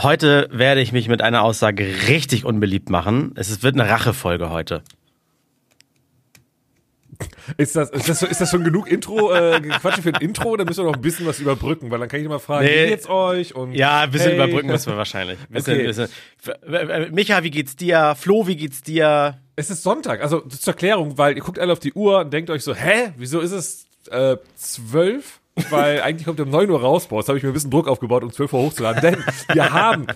Heute werde ich mich mit einer Aussage richtig unbeliebt machen. Es wird eine Rachefolge heute. Ist das, ist das, ist das schon genug Intro, äh, Quatsch für ein Intro? Oder müssen wir noch ein bisschen was überbrücken? Weil dann kann ich immer fragen, Nee. wie geht's euch? Und Ja, ein bisschen hey. überbrücken müssen wir wahrscheinlich. Bisschen, Okay. bisschen. F- Micha, wie geht's dir? Flo, wie geht's dir? Es ist Sonntag, also zur Erklärung, weil ihr guckt alle auf die Uhr und denkt euch so, hä, wieso ist es äh, zwölf? Weil eigentlich kommt er um 9 Uhr raus. Boah, jetzt habe ich mir ein bisschen Druck aufgebaut, um 12 Uhr hochzuladen. Denn wir haben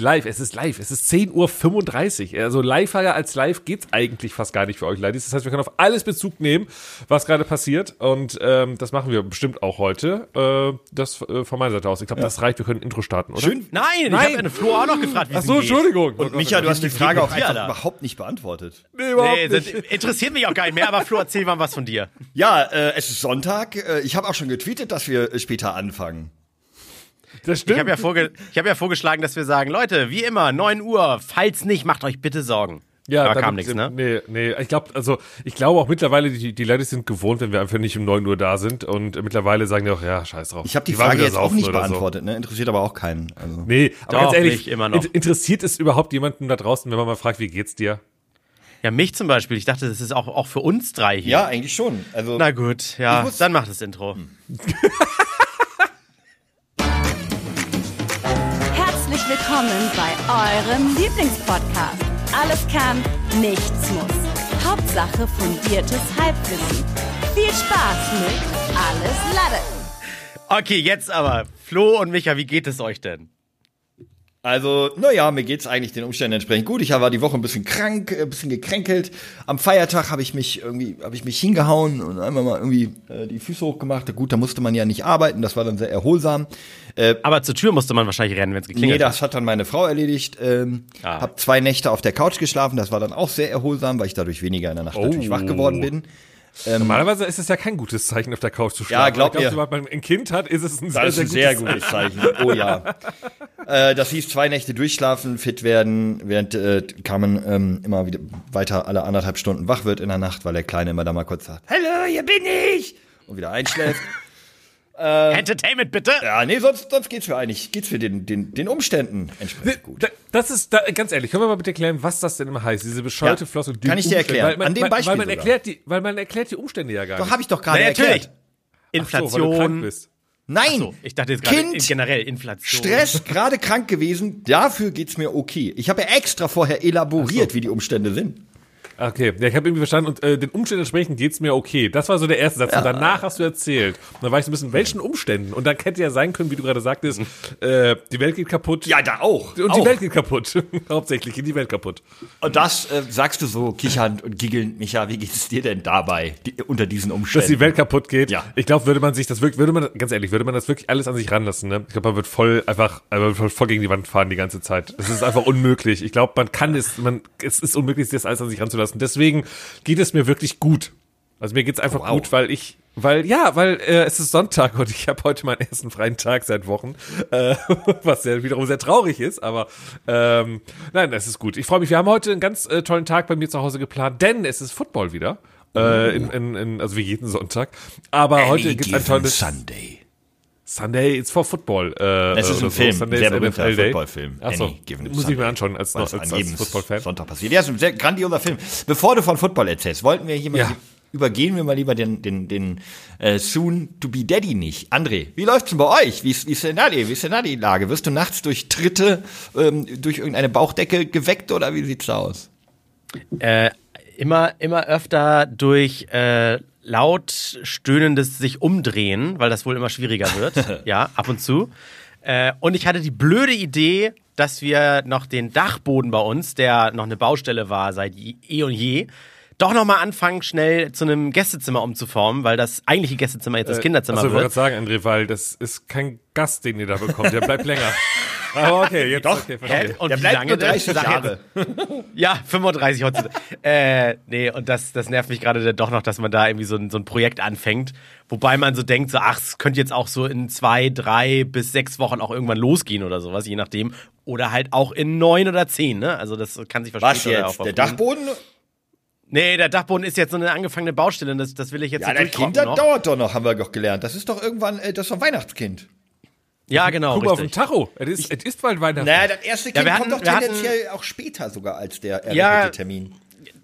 live, es ist live, es ist 10.35 Uhr. Also liver als live geht's eigentlich fast gar nicht für euch, Ladies. Das heißt, wir können auf alles Bezug nehmen, was gerade passiert. Und ähm, das machen wir bestimmt auch heute. Äh, das äh, von meiner Seite aus. Ich glaube, das reicht. Wir können ein Intro starten, oder? Schön. Nein, ich Nein. habe eine Flo auch noch gefragt, wie Ach es so. Entschuldigung. Und Micha, du hast die Frage auch einfach überhaupt nicht beantwortet. Nee, überhaupt Nee, nicht. das interessiert mich auch gar nicht mehr, aber Flo, erzähl mal was von dir. Ja, äh, es ist Sonntag. Äh, ich habe auch schon getweetet, dass wir äh, später anfangen. Das stimmt. Ich habe ja, vorge hab ja vorgeschlagen, dass wir sagen, Leute, wie immer, 9 Uhr, falls nicht, macht euch bitte Sorgen. Ja, aber da kam nichts, ne? Nee, nee, ich glaube, also ich glaube auch mittlerweile, die, die Leute sind gewohnt, wenn wir einfach nicht um 9 Uhr da sind und mittlerweile sagen die auch, ja, scheiß drauf. Ich habe die, waren Frage jetzt auch nicht oder so. beantwortet. Ne? Interessiert aber auch keinen. Also. Nee, aber Doch, ganz ehrlich, nicht, immer noch. in- interessiert es überhaupt jemanden da draußen, wenn man mal fragt, wie geht's dir? Ja, mich zum Beispiel. Ich dachte, das ist auch, auch für uns drei hier. Ja, eigentlich schon. Also Na gut, ja, muss- dann macht das Intro. Herzlich willkommen bei eurem Lieblingspodcast. Alles kann, nichts muss. Hauptsache fundiertes Halbwissen. Viel Spaß mit Alles Lade. Okay, jetzt aber. Flo und Micha, wie geht es euch denn? Also, naja, mir geht's eigentlich den Umständen entsprechend gut. Ich war die Woche ein bisschen krank, äh, ein bisschen gekränkelt. Am Feiertag habe ich mich irgendwie, habe ich mich hingehauen und einmal mal irgendwie äh, die Füße hochgemacht. Gut, da musste man ja nicht arbeiten, das war dann sehr erholsam. Aber zur Tür musste man wahrscheinlich rennen, wenn es Nee, geklingelt hat. das hat dann meine Frau erledigt. Ähm, Ah. Hab zwei Nächte auf der Couch geschlafen, das war dann auch sehr erholsam, weil ich dadurch weniger in der Nacht natürlich wach geworden bin. Normalerweise ist es ja kein gutes Zeichen, auf der Couch zu schlafen. Ja, glaub Aber ich mir. glaub, Sobald man ein Kind hat, ist es ein sehr, Das ist sehr ein sehr gutes gutes Zeichen. Oh ja. äh, das hieß zwei Nächte durchschlafen, fit werden, während äh, Carmen ähm, immer wieder weiter alle anderthalb Stunden wach wird in der Nacht, weil der Kleine immer da mal kurz sagt, Hallo, hier bin ich! Und wieder einschläft. Entertainment bitte! ja, nee, sonst, sonst geht's mir eigentlich, geht's mir den, den, den Umständen entsprechend gut. Da- Das ist, da, ganz ehrlich, können wir mal bitte erklären, was das denn immer heißt, diese bescheuerte Ja, Flosse. die kann ich dir Umstände. erklären. Weil man, An dem Beispiel Weil man, sogar. erklärt die, weil man erklärt die Umstände ja gar Doch, nicht. habe ich doch gerade erklärt. natürlich. Ach so, weil du krank Inflation. bist. Nein, so, ich dachte jetzt gerade Kind, in- generell Inflation. Stress, gerade krank gewesen, dafür geht's mir okay. Ich habe ja extra vorher elaboriert, wie die Umstände sind. Okay, ja, ich habe irgendwie verstanden und äh, den Umständen entsprechend geht's mir okay. Das war so der erste Satz. Und danach hast du erzählt. Und dann war ich so ein bisschen, welchen Umständen? Und dann hätte ja sein können, wie du gerade sagtest, äh, die Welt geht kaputt. Ja, da auch. Und auch. die Welt geht kaputt. Hauptsächlich geht die Welt kaputt. Und das äh, sagst du so kichernd und giggelnd, Micha, wie geht es dir denn dabei, die, unter diesen Dass Umständen? die Welt kaputt geht. Ja. Ich glaube, würde man sich das wirklich, würde man, ganz ehrlich, würde man das wirklich alles an sich ranlassen, ne? Ich glaube, man wird voll einfach, äh, man wird voll gegen die Wand fahren die ganze Zeit. Es ist einfach unmöglich. Ich glaube, man kann es, man, es ist unmöglich, das alles an sich ranzulassen. Deswegen geht es mir wirklich gut. Also mir geht's einfach Wow. gut, weil ich, weil, ja, weil äh, es ist Sonntag und ich habe heute meinen ersten freien Tag seit Wochen, äh, was ja wiederum sehr traurig ist, aber ähm, nein, es ist gut. Ich freue mich. Wir haben heute einen ganz äh, tollen Tag bei mir zu Hause geplant, denn es ist Football wieder. Äh, in, in, in, also wie jeden Sonntag. Aber heute gibt's ein tolles Sunday. Sunday it's for Football. Äh, Es ist ein Film, Sunday sehr berühmter. Footballfilm. Achso, muss ich mir anschauen als, als, als, jedem Football-Fan. Sonntag passiert. Ja, ist ein sehr grandioser Film. Bevor du von Football erzählst, wollten wir hier mal Ja. übergehen wir mal lieber den, den, den äh, Soon-to-be-Daddy nicht. André, wie läuft's denn bei euch? Wie ist, wie ist denn da die, wie ist denn da die Lage? Wirst du nachts durch Tritte, ähm, durch irgendeine Bauchdecke geweckt oder wie sieht's da aus? Äh, immer, immer öfter durch äh, laut stöhnendes sich umdrehen, weil das wohl immer schwieriger wird. ja, ab und zu. Äh, und ich hatte die blöde Idee, dass wir noch den Dachboden bei uns, der noch eine Baustelle war seit eh und je, doch noch mal anfangen, schnell zu einem Gästezimmer umzuformen, weil das eigentliche Gästezimmer jetzt das Kinderzimmer Achso, ich wollte wird. gerade sagen, André, weil das ist kein Gast, den ihr da bekommt. Der bleibt länger. Aber okay, jetzt Doch. okay, verstehe. Und Der wie bleibt lange nur denn? 30 Sag Jahre. Ja, 35 heutzutage. äh, nee, und das, das nervt mich gerade doch noch, dass man da irgendwie so ein, so ein Projekt anfängt, wobei man so denkt, so, ach, es könnte jetzt auch so in zwei, drei bis sechs Wochen auch irgendwann losgehen oder sowas, je nachdem. Oder halt auch in neun oder zehn, ne? Also das kann sich Was verspäten. oder jetzt? auch Der. Dachboden? Nee, der Dachboden ist jetzt so eine angefangene Baustelle und das, das will ich jetzt Ja, so das durchtrocken Kind, das dauert doch noch, haben wir doch gelernt. Das ist doch irgendwann, äh, das ist doch Weihnachtskind. Ja, genau. Guck mal auf den. Tacho. Es ist, es ist bald Weihnachten. Naja, das erste Kind wir kommt hatten- doch wir hatten- tendenziell auch später sogar als der errechnete Ja, Termin.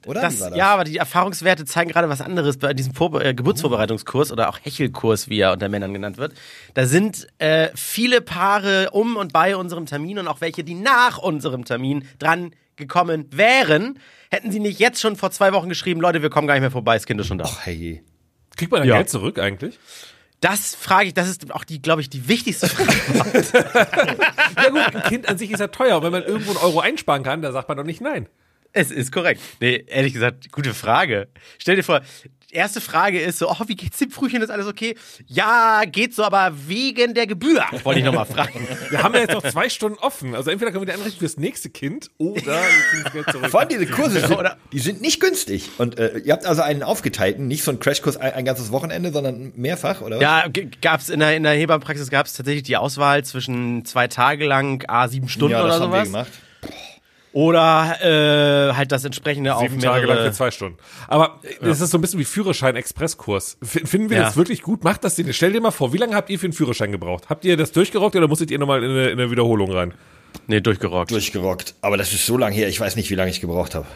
Oder? Das, war Ja, aber die Erfahrungswerte zeigen gerade was anderes bei diesem Vorbe äh, Geburtsvorbereitungskurs oder auch Hechelkurs, wie er unter Männern genannt wird. Da sind äh, viele Paare um und bei unserem Termin und auch welche, die nach unserem Termin dran gekommen wären. Hätten sie nicht jetzt schon vor zwei Wochen geschrieben, Leute, wir kommen gar nicht mehr vorbei, das Kind ist schon da. Ach, hey. Kriegt man da Ja. Geld zurück eigentlich? Das frage ich, das ist auch die, glaube ich, die wichtigste Frage. Ja gut, ein Kind an sich ist ja teuer. Und wenn man irgendwo einen Euro einsparen kann, da sagt man doch nicht nein. es ist korrekt. Nee, ehrlich gesagt, gute Frage. Stell dir vor, erste Frage ist so, oh, wie geht's dem Frühchen, ist alles okay? Ja, geht so, aber wegen der Gebühr, wollte ich nochmal fragen. Wir haben ja jetzt noch zwei Stunden offen. Also entweder können wir die anrichten fürs nächste Kind oder. Vor allem diese Kurse, sind, Oder- die sind nicht günstig. Und äh, ihr habt also einen aufgeteilten, nicht so einen Crashkurs ein, ein ganzes Wochenende, sondern mehrfach, oder? was? Ja, gab's in der, in der Hebammenpraxis gab's tatsächlich die Auswahl zwischen zwei Tage lang, a sieben Stunden ja oder das haben wir sowas. gemacht. Oder äh, halt das entsprechende auf Sieben Tage lang mehrere. für zwei Stunden. Aber das ist so ein bisschen wie Führerschein-Expresskurs. Finden wir Ja. das wirklich gut? Macht das Sinn? Stell dir mal vor, wie lange habt ihr für einen Führerschein gebraucht? Habt ihr das durchgerockt oder musstet ihr nochmal in eine, in eine Wiederholung rein? Nee, durchgerockt. Durchgerockt. Aber das ist so lange her, ich weiß nicht, wie lange ich gebraucht habe.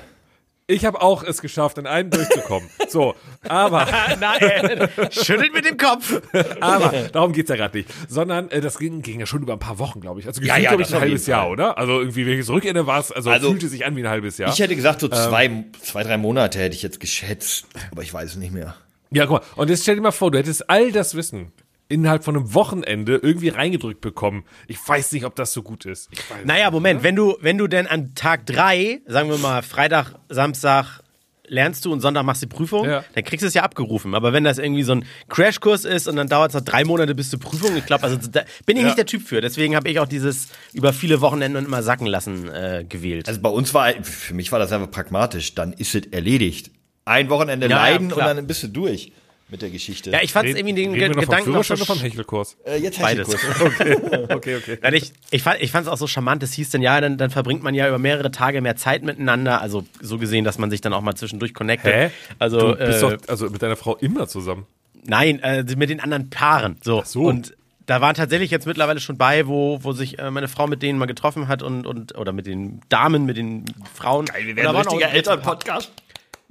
Ich habe auch es geschafft, in einen durchzukommen. So, aber, Nein, schüttelt mit dem Kopf. aber darum geht's ja gerade nicht. Sondern äh, das ging, ging ja schon über ein paar Wochen, glaube ich. Also Ja, gefühlt, ja, glaube ich, ein halbes Jahr, Fall. oder? Also irgendwie, wenn ich es zurückerinnere, war es, also, Also, fühlte sich an wie ein halbes Jahr. Ich hätte gesagt, so zwei, zwei, drei Monate hätte ich jetzt geschätzt. Aber ich weiß es nicht mehr. Ja, guck mal. Und jetzt stell dir mal vor, du hättest all das Wissen innerhalb von einem Wochenende irgendwie reingedrückt bekommen. Ich weiß nicht, ob das so gut ist. Ich weiß Naja, Moment, wenn du, wenn du denn an Tag drei, sagen wir mal Freitag, Samstag, lernst du und Sonntag machst du die Prüfung, Ja. dann kriegst du es ja abgerufen. Aber wenn das irgendwie so ein Crashkurs ist und dann dauert es noch drei Monate bis zur Prüfung, ich glaube, also da bin ich Ja. nicht der Typ für. Deswegen habe ich auch dieses über viele Wochenenden und immer sacken lassen äh, gewählt. Also bei uns war, für mich war das einfach pragmatisch. Dann ist es erledigt. Ein Wochenende Ja, ja, leiden und dann bist du durch mit der Geschichte. ja, ich fand es irgendwie den reden wir noch vom Gedanken noch oder vom Hechelkurs? äh, jetzt Beides. Hechelkurs. Okay, okay. Nein, ich, ich fand ich fand's auch so charmant. Es hieß dann, ja, dann, dann verbringt man ja über mehrere Tage mehr Zeit miteinander. Also so gesehen, dass man sich dann auch mal zwischendurch connectet. Hä? Also, du bist äh, doch also mit deiner Frau immer zusammen. Nein, äh, mit den anderen Paaren. So. so. Und da waren tatsächlich jetzt mittlerweile schon bei, wo, wo sich äh, meine Frau mit denen mal getroffen hat und, und oder mit den Damen, mit den Frauen. Wir Und werden ein richtiger Elternpodcast.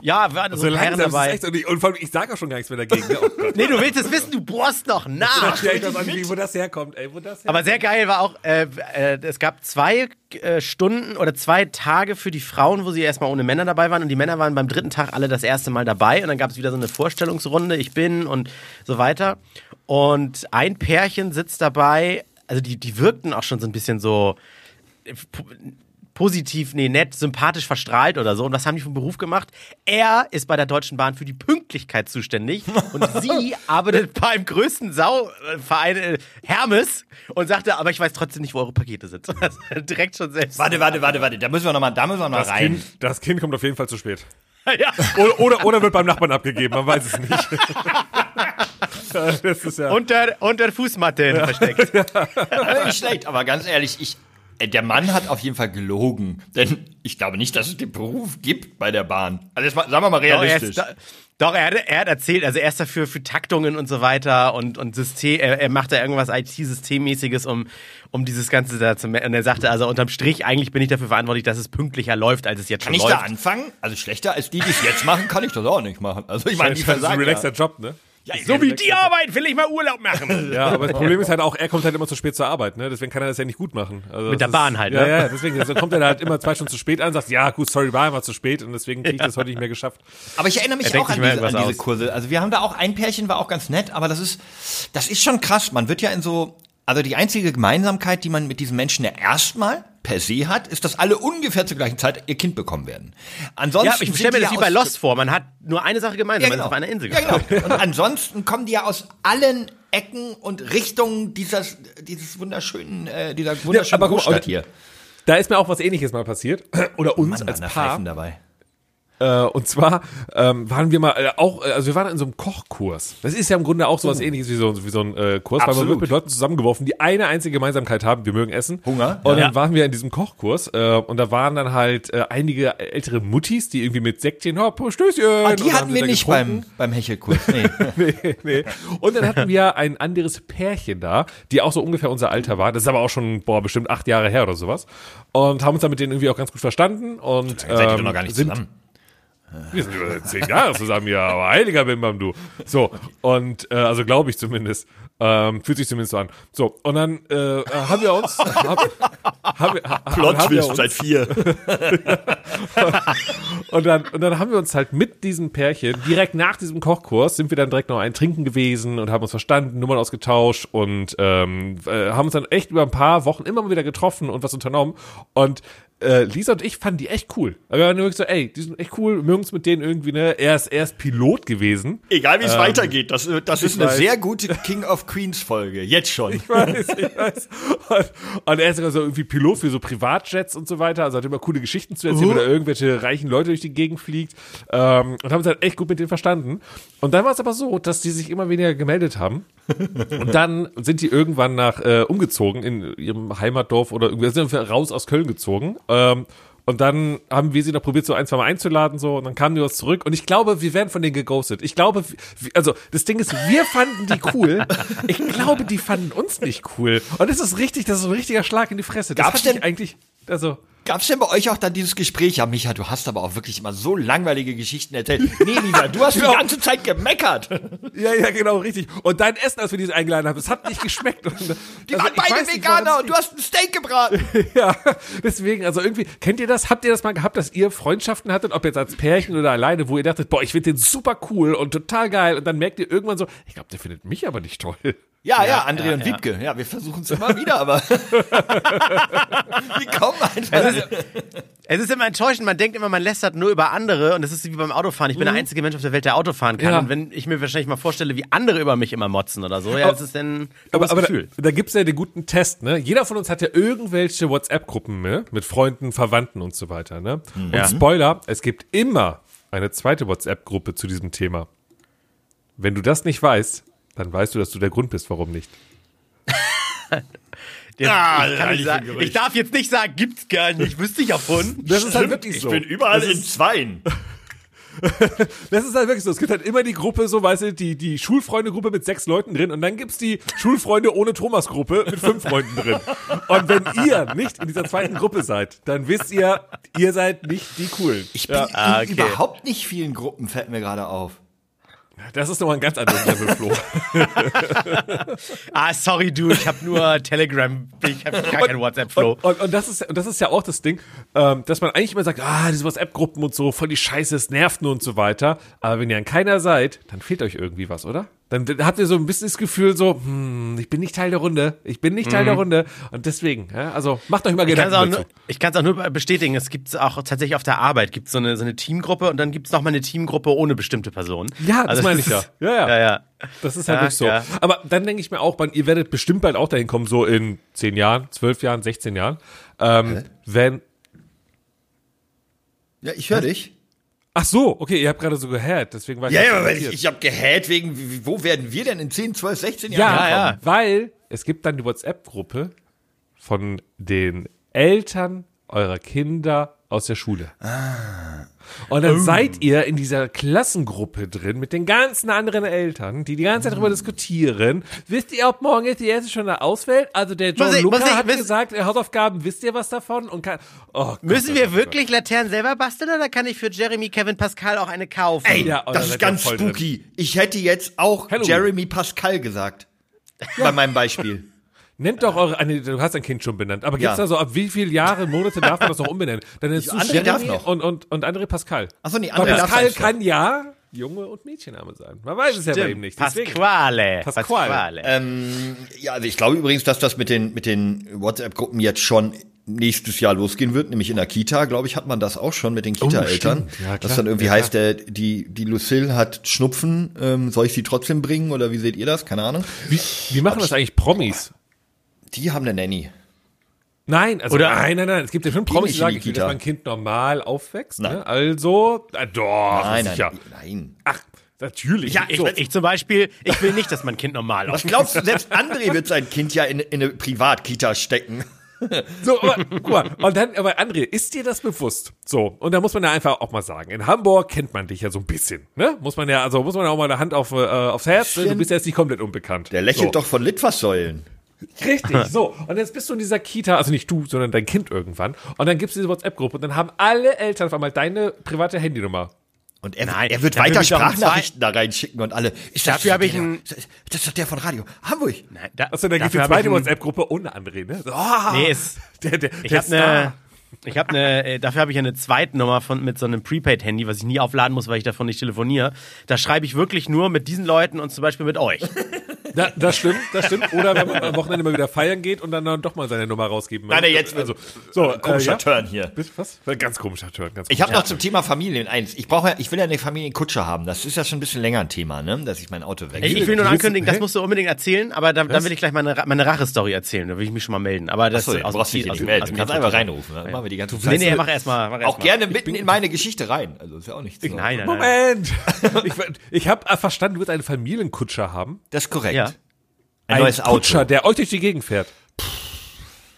Ja, waren so, So ist es dabei. echt, und, ich, und vor allem, ich sage auch schon gar nichts mehr dagegen. Ne? Oh. Nee, du willst es wissen, du bohrst noch nach. Ja, ich auch nicht, wo das herkommt, ey, wo das herkommt. Aber sehr geil war auch, äh, äh, es gab zwei äh, Stunden oder zwei Tage für die Frauen, wo sie erstmal ohne Männer dabei waren und die Männer waren beim dritten Tag alle das erste Mal dabei und dann gab es wieder so eine Vorstellungsrunde, ich bin und so weiter. Und ein Pärchen sitzt dabei, also die, die wirkten auch schon so ein bisschen so äh, positiv, nee, nett, sympathisch verstrahlt oder so. Und was haben die vom Beruf gemacht? Er ist bei der Deutschen Bahn für die Pünktlichkeit zuständig und sie arbeitet beim größten Sauverein äh, Hermes und sagte, aber ich weiß trotzdem nicht, wo eure Pakete sind. Direkt schon selbst. Warte, warte, warte, warte. Da müssen wir noch mal, da müssen wir noch das, rein. kind, das Kind kommt auf jeden Fall zu spät. Ja. Oder, oder, oder wird beim Nachbarn abgegeben, man weiß es nicht. das ist ja. Unter, unter Fußmatte versteckt. Äh, nicht schlecht, aber ganz ehrlich, ich, der Mann hat auf jeden Fall gelogen. Denn ich glaube nicht, dass es den Beruf gibt bei der Bahn. Also jetzt mal, sagen wir mal Doch, er, realistisch. ist, doch, er, hat, er hat erzählt, also er ist dafür für Taktungen und so weiter und, und System, er, er macht da irgendwas IT-Systemmäßiges, um, um dieses Ganze da zu, und er sagte, also unterm Strich, eigentlich bin ich dafür verantwortlich, dass es pünktlicher läuft, als es jetzt kann schon ich da läuft. anfangen? Also schlechter als die, die es jetzt machen, kann ich das auch nicht machen. Also ich meine, die das ist ein versagen relaxter ja. Job, ne? Ja, so wie die Arbeit will ich mal Urlaub machen. Ja, aber das Problem ist halt auch, er kommt halt immer zu spät zur Arbeit, ne? Deswegen kann er das ja nicht gut machen. Also Mit der Bahn halt, ja, ne? Ja, deswegen also kommt er da halt immer zwei Stunden zu spät an, sagt, ja, gut, sorry, war immer zu spät und deswegen kriege ich das heute nicht mehr geschafft. Aber ich erinnere mich Er auch an diese, an diese. Kurse. Also wir haben da auch ein Pärchen, war auch ganz nett, aber das ist, das ist schon krass. Man wird ja in so, also die einzige Gemeinsamkeit, die man mit diesen Menschen ja erstmal per se hat, ist, dass alle ungefähr zur gleichen Zeit ihr Kind bekommen werden. Ansonsten Ja, ich stelle mir das ja wie bei Lost vor. Man hat nur eine Sache gemeinsam, man ist auf einer Insel Ja, genau. Und ansonsten kommen die ja aus allen Ecken und Richtungen dieses, dieses wunderschönen, äh, dieser wunderschönen mal, Großstadt hier. Da ist mir auch was ähnliches mal passiert. Oder uns Mann, als Paar. Dabei. Äh, und zwar ähm, waren wir mal äh, auch, äh, also wir waren in so einem Kochkurs. Das ist ja im Grunde auch sowas ähnliches wie so, wie so ein äh, Kurs, weil man Absolut. wird mit Leuten zusammengeworfen, die eine einzige Gemeinsamkeit haben, wir mögen essen. Hunger. Und Ja. dann waren wir in diesem Kochkurs äh, und da waren dann halt äh, einige ältere Muttis, die irgendwie mit Säckchen, hopp, Stößchen. Ah, die hatten wir nicht getrunken. beim, beim Hechelkurs. Nee. nee, nee. Und dann hatten wir ein anderes Pärchen da, die auch so ungefähr unser Alter war. Das ist aber auch schon, boah, bestimmt acht Jahre her oder sowas. Und haben uns dann mit denen irgendwie auch ganz gut verstanden. Und Seid ihr doch ähm, noch gar nicht sind, zusammen. Wir sind über zehn Jahre zusammen, ja, aber heiliger Bim Bam du. So, und, äh, also glaube ich zumindest. Ähm, fühlt sich zumindest so an. So, und dann äh, haben wir uns. Haben, haben, wir- ha- haben wir uns, vier. und, dann, und dann haben wir uns halt mit diesem Pärchen, direkt nach diesem Kochkurs, sind wir dann direkt noch ein Trinken gewesen und haben uns verstanden, Nummern ausgetauscht und ähm, äh, haben uns dann echt über ein paar Wochen immer mal wieder getroffen und was unternommen. Und äh, Lisa und ich fanden die echt cool. Aber wir waren wirklich so, ey, die sind echt cool, wir mögen uns mit denen irgendwie, ne? Er ist, er ist Pilot gewesen. Egal wie es weitergeht, das, das ist eine weiß. sehr gute King of Queens Folge. Jetzt schon. Ich weiß, ich weiß. Und, und er ist sogar so irgendwie Pilot für so Privatjets und so weiter. Also hat immer coole Geschichten zu erzählen, Uh. wo da irgendwelche reichen Leute durch die Gegend fliegt. Ähm, und haben uns halt echt gut mit denen verstanden. Und dann war es aber so, dass die sich immer weniger gemeldet haben. Und dann sind die irgendwann nach äh, umgezogen in ihrem Heimatdorf oder irgendwie sind raus aus Köln gezogen. Ähm, und dann haben wir sie noch probiert, so ein, zwei Mal einzuladen, so, und dann kamen die uns zurück. Und ich glaube, wir werden von denen geghostet. Ich glaube, also, das Ding ist, wir fanden die cool. Ich glaube, die fanden uns nicht cool. Und das ist richtig, das ist ein richtiger Schlag in die Fresse. Das Gab's denn- eigentlich, also, Gab's denn bei euch auch dann dieses Gespräch? Ja, Micha, du hast aber auch wirklich immer so langweilige Geschichten erzählt. Nee, Lisa, du hast die ganze Zeit gemeckert. ja, ja, genau, richtig. Und dein Essen, als wir die eingeladen haben, es hat nicht geschmeckt. Und, Die also, waren beide Veganer es und du hast ein Steak gebraten. Ja, deswegen, also irgendwie, kennt ihr das? Habt ihr das mal gehabt, dass ihr Freundschaften hattet, ob jetzt als Pärchen oder alleine, wo ihr dachtet, boah, ich finde den super cool und total geil und dann merkt ihr irgendwann so, ich glaube, der findet mich aber nicht toll. Ja, ja, André ja, und ja. Wiebke. Ja, wir versuchen es immer wieder, aber die kommen einfach. Es ist, es ist immer enttäuschend, man denkt immer, man lästert nur über andere und das ist wie beim Autofahren. Ich bin der einzige Mensch auf der Welt, der Auto fahren kann. Ja. Und wenn ich mir wahrscheinlich mal vorstelle, wie andere über mich immer motzen oder so, ja, das ist dann Aber, aber da, Gefühl. da gibt's ja den guten Test, ne? Jeder von uns hat ja irgendwelche WhatsApp-Gruppen ne? mit Freunden, Verwandten und so weiter, ne? Und Ja. Spoiler, es gibt immer eine zweite WhatsApp-Gruppe zu diesem Thema. Wenn du das nicht weißt, dann weißt du, dass du der Grund bist, warum nicht. Jetzt, Ah, ich, kann ich sagen, ich darf jetzt nicht sagen, gibt's gar nicht, wüsste ich davon. Das ist halt wirklich so. überall das in Zweien. das ist halt wirklich so. Es gibt halt immer die Gruppe, so weißt du, die, die Schulfreunde-Gruppe mit sechs Leuten drin und dann gibt's die Schulfreunde ohne Thomas-Gruppe mit fünf Freunden drin. Und wenn ihr nicht in dieser zweiten Gruppe seid, dann wisst ihr, ihr seid nicht die Coolen. Ich bin Ah, in okay. überhaupt nicht vielen Gruppen, fällt mir gerade auf. Das ist nochmal ein ganz anderes Level, Flo. Ah, sorry, du, ich habe nur Telegram, ich habe gar kein WhatsApp-Flow. Und, und, und, das ist, und das ist ja auch das Ding, ähm, dass man eigentlich immer sagt, ah, diese WhatsApp-Gruppen und so, voll die Scheiße, es nervt nur und so weiter. Aber wenn ihr an keiner seid, dann fehlt euch irgendwie was, oder? Dann habt ihr so ein bisschen das Gefühl so, hm, ich bin nicht Teil der Runde, ich bin nicht Teil der Runde. Und deswegen, ja, also macht euch mal Ich kann es Gedanken auch, dazu. nur- ich kann's auch nur bestätigen, es gibt auch tatsächlich auf der Arbeit gibt's so eine, so eine Teamgruppe und dann gibt's noch mal eine Teamgruppe ohne bestimmte Personen. Ja, das Also meine ich ja. Ja, ja. ja, ja. Das ist halt Ach, wirklich so. ja. Aber dann denke ich mir auch, man, ihr werdet bestimmt bald auch dahin kommen, so in zehn Jahren, zwölf Jahren, 16 Jahren, ähm, wenn, Ja, ich höre dich. Ach so, okay, ihr habt gerade so gehört, deswegen war ich Ja, nicht ja, aber ich, ich habe gehät wegen, wie- wo werden wir denn in 10, 12, 16 Jahren Ja, Ja, ja. weil es gibt dann die WhatsApp-Gruppe von den Eltern eurer Kinder aus der Schule. Und dann seid ihr in dieser Klassengruppe drin mit den ganzen anderen Eltern, die die ganze Zeit darüber diskutieren. Wisst ihr, ob morgen jetzt die erste Stunde ausfällt? Also der John Muss ich- Luca muss ich- hat gesagt, äh, Hausaufgaben, wisst ihr was davon? Und kann, oh Gott, Müssen oh wir Gott, oh wirklich Laternen selber basteln oder kann ich für Jeremy, Kevin, Pascal auch eine kaufen? Ey, Ja, oh, da das ist ganz voll drin. spooky. Ich hätte jetzt auch Halloween. Jeremy Pascal gesagt. Bei meinem Beispiel. Nennt doch eure, ah, nee, du hast dein Kind schon benannt, aber gibt's Ja. da so, ab wie viele Jahre, Monate darf man das noch umbenennen? Dann André darf Jeremy noch. und, und, und André Pascal. Ach so, nee, André Pascal kann ja Junge und Mädchenname sein. Man weiß es ja bei ihm nicht. Deswegen. Pasquale. Pasquale. Ähm, ja, also ich glaube übrigens, dass das mit den, mit den WhatsApp-Gruppen jetzt schon nächstes Jahr losgehen wird, nämlich in der Kita, glaube ich, hat man das auch schon mit den Kita-Eltern. stimmt. Ja, dass dann irgendwie Ja, heißt, der, die, die Lucille hat Schnupfen, ähm, soll ich sie trotzdem bringen oder wie seht ihr das? Keine Ahnung. Wie, wie machen das eigentlich Promis? Die haben eine Nanny. Nein, also Oder- nein, nein, nein. Es gibt ja schon Promis, die sagen, ich will, dass mein Kind normal aufwächst. Nein. Ne? Also, äh, doch, Nein, sicher. nein, nein. Ach, natürlich. Ja, ich, so. ich zum Beispiel, ich will nicht, dass mein Kind normal Was aussieht. glaubst du, selbst André wird sein Kind ja in, in eine Privatkita stecken. So, aber, guck mal, und dann, aber André, ist dir das bewusst? So, und da muss man ja einfach auch mal sagen, in Hamburg kennt man dich ja so ein bisschen, ne? Muss man ja, also muss man ja auch mal eine Hand auf, äh, aufs Herz, ne? du bist ja jetzt nicht komplett unbekannt. Der lächelt so. doch von Litfaßsäulen. Richtig, so. Und jetzt bist du in dieser Kita, also nicht du, sondern dein Kind irgendwann. Und dann gibt's diese WhatsApp-Gruppe und dann haben alle Eltern auf einmal deine private Handynummer. Und er, Nein, er wird weiter Sprachnachrichten da reinschicken und alle. Ist Dafür hab der, ich ein- der- Das ist doch der von Radio Hamburg. Nein, da, Achso, dann gibt's dafür die hab zweite WhatsApp-Gruppe ohne André, ne? So, ah, Nee, es, der, der, ich habe eine, ich habe eine, äh, dafür habe ich eine Zweitnummer von mit so einem Prepaid-Handy, was ich nie aufladen muss, weil ich davon nicht telefoniere. Da schreibe ich wirklich nur mit diesen Leuten und zum Beispiel mit euch. Da, das stimmt, das stimmt. Oder wenn man am Wochenende mal wieder feiern geht und dann, dann doch mal seine Nummer rausgeben Nein, möchte. nein, jetzt- also so Komischer äh, ja? Turn hier. Was? Ein Ganz komischer Turn. Ganz Ich habe komischer noch zum Thema Familien eins. Ich brauche, ja, ich will ja eine Familienkutscher haben. Das ist ja schon ein bisschen länger ein Thema, ne? Dass ich mein Auto weg. Ich, ich will nur ankündigen, das musst du unbedingt erzählen, aber dann, dann will ich gleich meine, meine Rache-Story erzählen. Da will ich mich schon mal melden. Aber das Achso, du aus brauchst dich nicht melden. aus Du kannst einfach reinrufen. Dann machen wir die ganze Nee, Zeit. nee, mach erstmal. Mach erst Auch mal. gerne mitten in meine Geschichte rein. Also ist ja auch nichts. so. Nein, nein, nein. Moment! ich ich habe verstanden, du willst einen Familienkutscher haben. Das ist korrekt. Ja. Ein, neues Auto. Kutscher, der euch durch die Gegend fährt.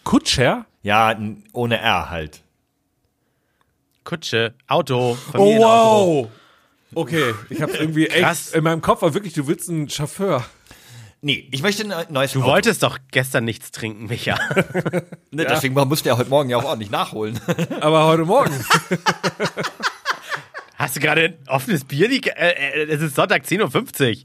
Kutscher? Ja, ohne R halt. Kutsche, Auto, Oh, wow! Okay, ich habe irgendwie echt in meinem Kopf war wirklich, du willst einen Chauffeur. Nee, ich möchte ein neues Du Auto. wolltest doch gestern nichts trinken, Micha. Ne, Deswegen musste er heute Morgen ja auch ordentlich nachholen. Aber heute Morgen. Hast du gerade ein offenes Bier? Äh, äh, es ist Sonntag 10.50 Uhr.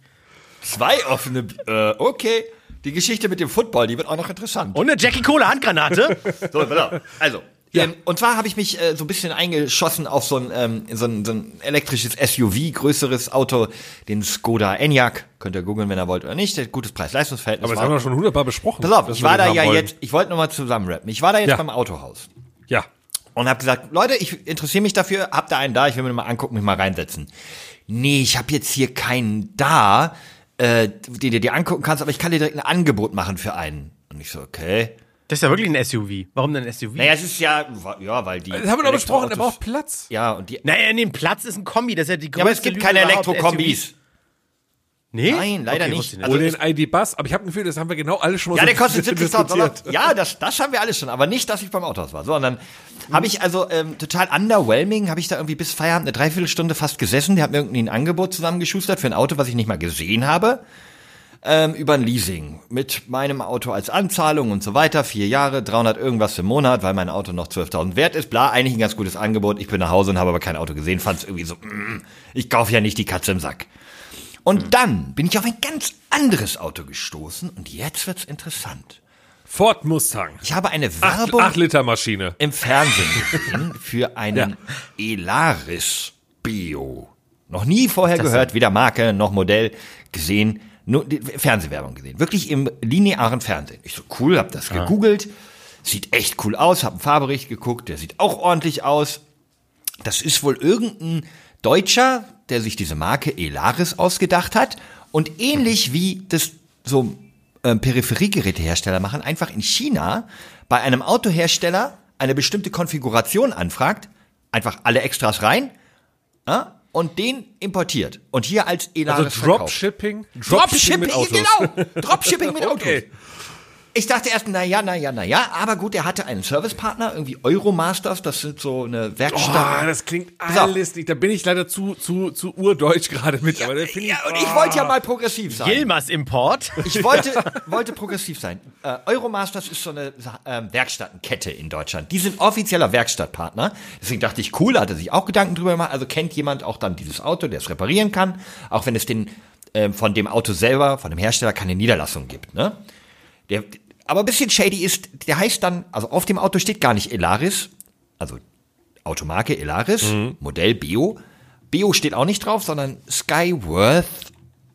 Zwei offene. Äh, okay. Die Geschichte mit dem Football, die wird auch noch interessant. Und eine Jackie Cola Handgranate. So, pass auf. Also. Ähm, und zwar habe ich mich äh, so ein bisschen eingeschossen auf so ein, ähm, so, ein, so ein elektrisches SUV, größeres Auto, den Skoda Enyaq. Könnt ihr googeln, wenn ihr wollt oder nicht. Gutes Preis-Leistungsverhältnis. Aber das war- haben wir schon hundertbar besprochen. Pass auf, ich war da ja wollen. jetzt, ich wollte nochmal zusammenrappen. Ich war da jetzt Ja. beim Autohaus Ja. und habe gesagt, Leute, ich interessiere mich dafür, hab da einen da, ich will mir mal angucken, mich mal reinsetzen. Nee, ich habe jetzt hier keinen da, äh, du dir angucken kannst, aber ich kann dir direkt ein Angebot machen für einen. Und ich so, okay. Das ist ja wirklich ein SUV. Warum denn ein SUV? Naja, es ist ja, ja, weil die. Das haben wir doch besprochen, er braucht Platz. Ja, und die. Naja, dem Platz ist ein Kombi. Das ist ja die größte Ja, aber es gibt Lüge keine Elektrokombis. Nee? Nein, leider Okay, nicht. Also Oder den ID-Bus, aber ich habe ein Gefühl, das haben wir genau alle schon mal Ja, so der kostet diskutiert. 70.000 Dollar. Ja, das, das haben wir alles schon, aber nicht, dass ich beim Autohaus war. So, und dann habe ich also ähm, total underwhelming, habe ich da irgendwie bis Feierabend eine Dreiviertelstunde fast gesessen. Der hat mir irgendwie ein Angebot zusammengeschustert für ein Auto, was ich nicht mal gesehen habe. Ähm, über ein Leasing. Mit meinem Auto als Anzahlung und so weiter. Vier Jahre, 300 irgendwas im Monat, weil mein Auto noch 12.000 wert ist. Bla, eigentlich ein ganz gutes Angebot. Ich bin nach Hause und habe aber kein Auto gesehen. Fand es irgendwie so, mm, ich kaufe ja nicht die Katze im Sack. Und dann bin ich auf ein ganz anderes Auto gestoßen und jetzt wird's interessant. Ford Mustang. Ich habe eine Acht, Werbung acht Liter Maschine. im Fernsehen gesehen für einen Elaris Bio. Noch nie vorher gehört, weder Marke noch Modell gesehen, nur Fernsehwerbung gesehen. Wirklich im linearen Fernsehen. Ich so, cool, hab das gegoogelt. Sieht echt cool aus, hab einen Fahrbericht geguckt, der sieht auch ordentlich aus. Das ist wohl irgendein Deutscher, der sich diese Marke Elaris ausgedacht hat und ähnlich wie das so ähm, Peripheriegerätehersteller machen, einfach in China bei einem Autohersteller eine bestimmte Konfiguration anfragt, einfach alle Extras rein ja, und den importiert und hier als Elaris Also verkauft. Dropshipping? Dropshipping, mit Autos. genau. Dropshipping mit Autos. Ich dachte erst, na ja, na ja, na ja, aber gut, er hatte einen Servicepartner, irgendwie Euromasters, das sind so eine Werkstatt. Oh, das klingt alles nicht. Da bin ich leider zu, zu, zu urdeutsch gerade mit. aber das finde ja, ich, und ich wollte ja mal progressiv sein. Yilmaz Import. Ich wollte, wollte progressiv sein. Äh, Euromasters ist so eine ähm, Werkstattenkette in Deutschland. Die sind offizieller Werkstattpartner. Deswegen dachte ich, cool, da hat er sich auch Gedanken drüber gemacht. Also kennt jemand auch dann dieses Auto, der es reparieren kann, auch wenn es den ähm, von dem Auto selber, von dem Hersteller, keine Niederlassung gibt. Ne? Der, aber ein bisschen shady ist, der heißt dann, also auf dem Auto steht gar nicht Elaris, also Automarke Elaris, Modell Bio. Bio steht auch nicht drauf, sondern Skyworth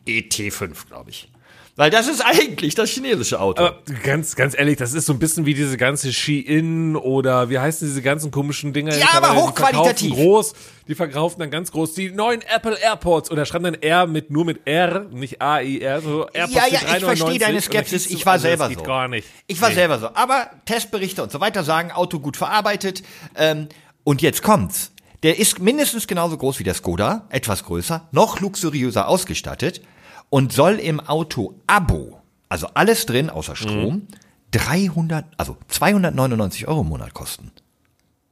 ET5, glaube ich. Weil das ist eigentlich das chinesische Auto. Aber ganz, ganz ehrlich, das ist so ein bisschen wie diese ganze Shein oder wie heißen diese ganzen komischen Dinger? Ja, aber Die hochqualitativ. verkaufen groß, die verkaufen dann ganz groß die neuen Apple AirPods oder schreiben dann R mit nur mit R, nicht A I R, so AirPods ja, ja, ich verstehe 3,99 deine Skepsis. Ich war also, selber geht so. gar nicht. Ich war Nee. selber so. Aber Testberichte und so weiter sagen, Auto gut verarbeitet. Ähm, und jetzt kommt's. Der ist mindestens genauso groß wie der Skoda, etwas größer, noch luxuriöser ausgestattet und soll im Auto-Abo, also alles drin außer Strom, 300, also 299 Euro im Monat kosten.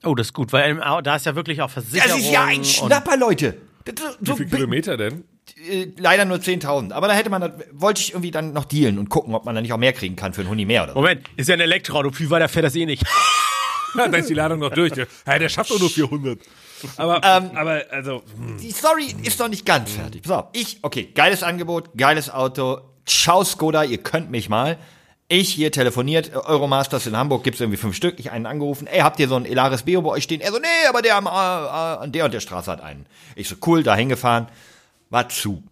Oh, das ist gut, weil da ist ja wirklich auch Versicherung. Das ist ja ein Schnapper, Leute. Das ist Wie so viele Kilometer denn? äh, leider nur 10.000. Aber da hätte man, das- wollte ich irgendwie dann noch dealen und gucken, ob man da nicht auch mehr kriegen kann für einen Huni mehr oder so. Moment, ist ja ein Elektroauto, viel weiter fährt das eh nicht. Da ist die Ladung noch durch. Der, ja, der schafft doch nur 400. Aber, Ähm, aber also, hm. Die Story ist noch nicht ganz fertig. Auf. Ich, okay, geiles Angebot, geiles Auto. Ciao Skoda, ihr könnt mich mal. Ich hier telefoniert, äh, Euromasters in Hamburg gibt's irgendwie fünf Stück. Ich einen angerufen. Ey, habt ihr so einen Elaris Beo bei euch stehen? Er so, nee, aber der am, äh, äh, an der und der Straße hat einen. Ich so, cool, da hingefahren. War zu.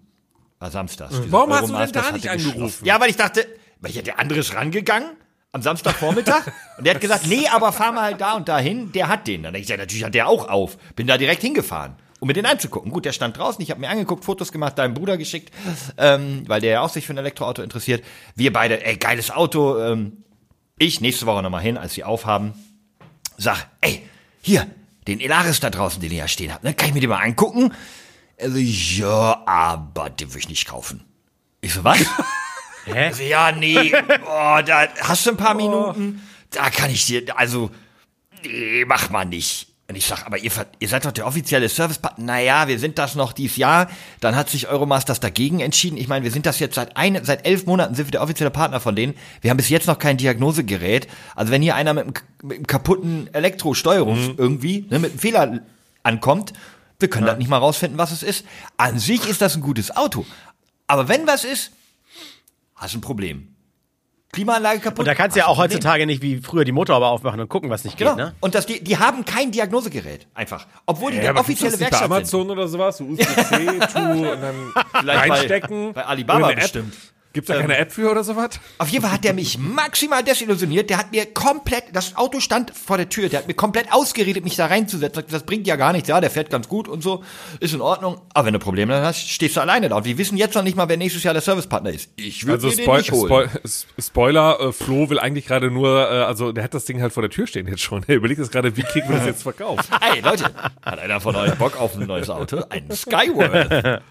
War samstags. Dieser Warum hast du denn Euromasters da nicht angerufen? Ja, weil ich dachte, weil ja, der andere ist rangegangen am Samstagvormittag und der hat gesagt, nee, aber fahr mal halt da und da hin, der hat den. Dann ich, ja, natürlich hat der auch auf. Bin da direkt hingefahren, um mir den anzugucken. Gut, der stand draußen, ich habe mir angeguckt, Fotos gemacht, deinem Bruder geschickt, ähm, weil der ja auch sich für ein Elektroauto interessiert. Wir beide, ey, geiles Auto. Ähm, ich nächste Woche nochmal hin, als sie aufhaben, sag, ey, hier, den Elaris da draußen, den ihr ja stehen habt, ne, kann ich mir den mal angucken? Also, ja, aber den will ich nicht kaufen. Ich so, was? Hä? Also, ja, nee, oh, da hast du ein paar Minuten, da kann ich dir, also, nee, mach mal nicht. Und ich sag, aber ihr, ihr seid doch der offizielle Servicepartner. Naja, wir sind das noch dieses Jahr. Dann hat sich Euromasters dagegen entschieden. Ich meine, wir sind das jetzt seit ein, seit elf Monaten sind wir der offizielle Partner von denen. Wir haben bis jetzt noch kein Diagnosegerät. Also wenn hier einer mit einem, mit einem kaputten Elektrosteuerung irgendwie, ne, mit einem Fehler ankommt, wir können das nicht mal rausfinden, was es ist. An sich ist das ein gutes Auto. Aber wenn was ist, hast ein Problem. Klimaanlage kaputt. Und da kannst du ja auch heutzutage nicht wie früher die Motorhaube aufmachen und gucken, was nicht Genau. geht, ne? Und das, die, die haben kein Diagnosegerät. Einfach. Obwohl die Ja, gibt's offizielle nicht bei Werkstatt sind. Amazon oder sowas, so USB-C-Tool und dann Vielleicht bei- reinstecken. bei Alibaba Oder bestimmt. Gibt's da keine App für oder sowas? Auf jeden Fall hat der mich maximal desillusioniert. Der hat mir komplett, das Auto stand vor der Tür, der hat mir komplett ausgeredet, mich da reinzusetzen. Das bringt ja gar nichts. Ja, der fährt ganz gut und so. Ist in Ordnung. Aber wenn du Probleme hast, stehst du alleine da. Und wir wissen jetzt noch nicht mal, wer nächstes Jahr der Servicepartner ist. Ich würde Also mir den Spoil nicht holen. Spoil Spoiler, äh, Flo will eigentlich gerade nur, äh, also der hat das Ding halt vor der Tür stehen jetzt schon. Er überlegt jetzt gerade, wie kriegen wir das jetzt verkauft. Hey Leute, hat einer von euch Bock auf ein neues Auto? Ein Skyworth.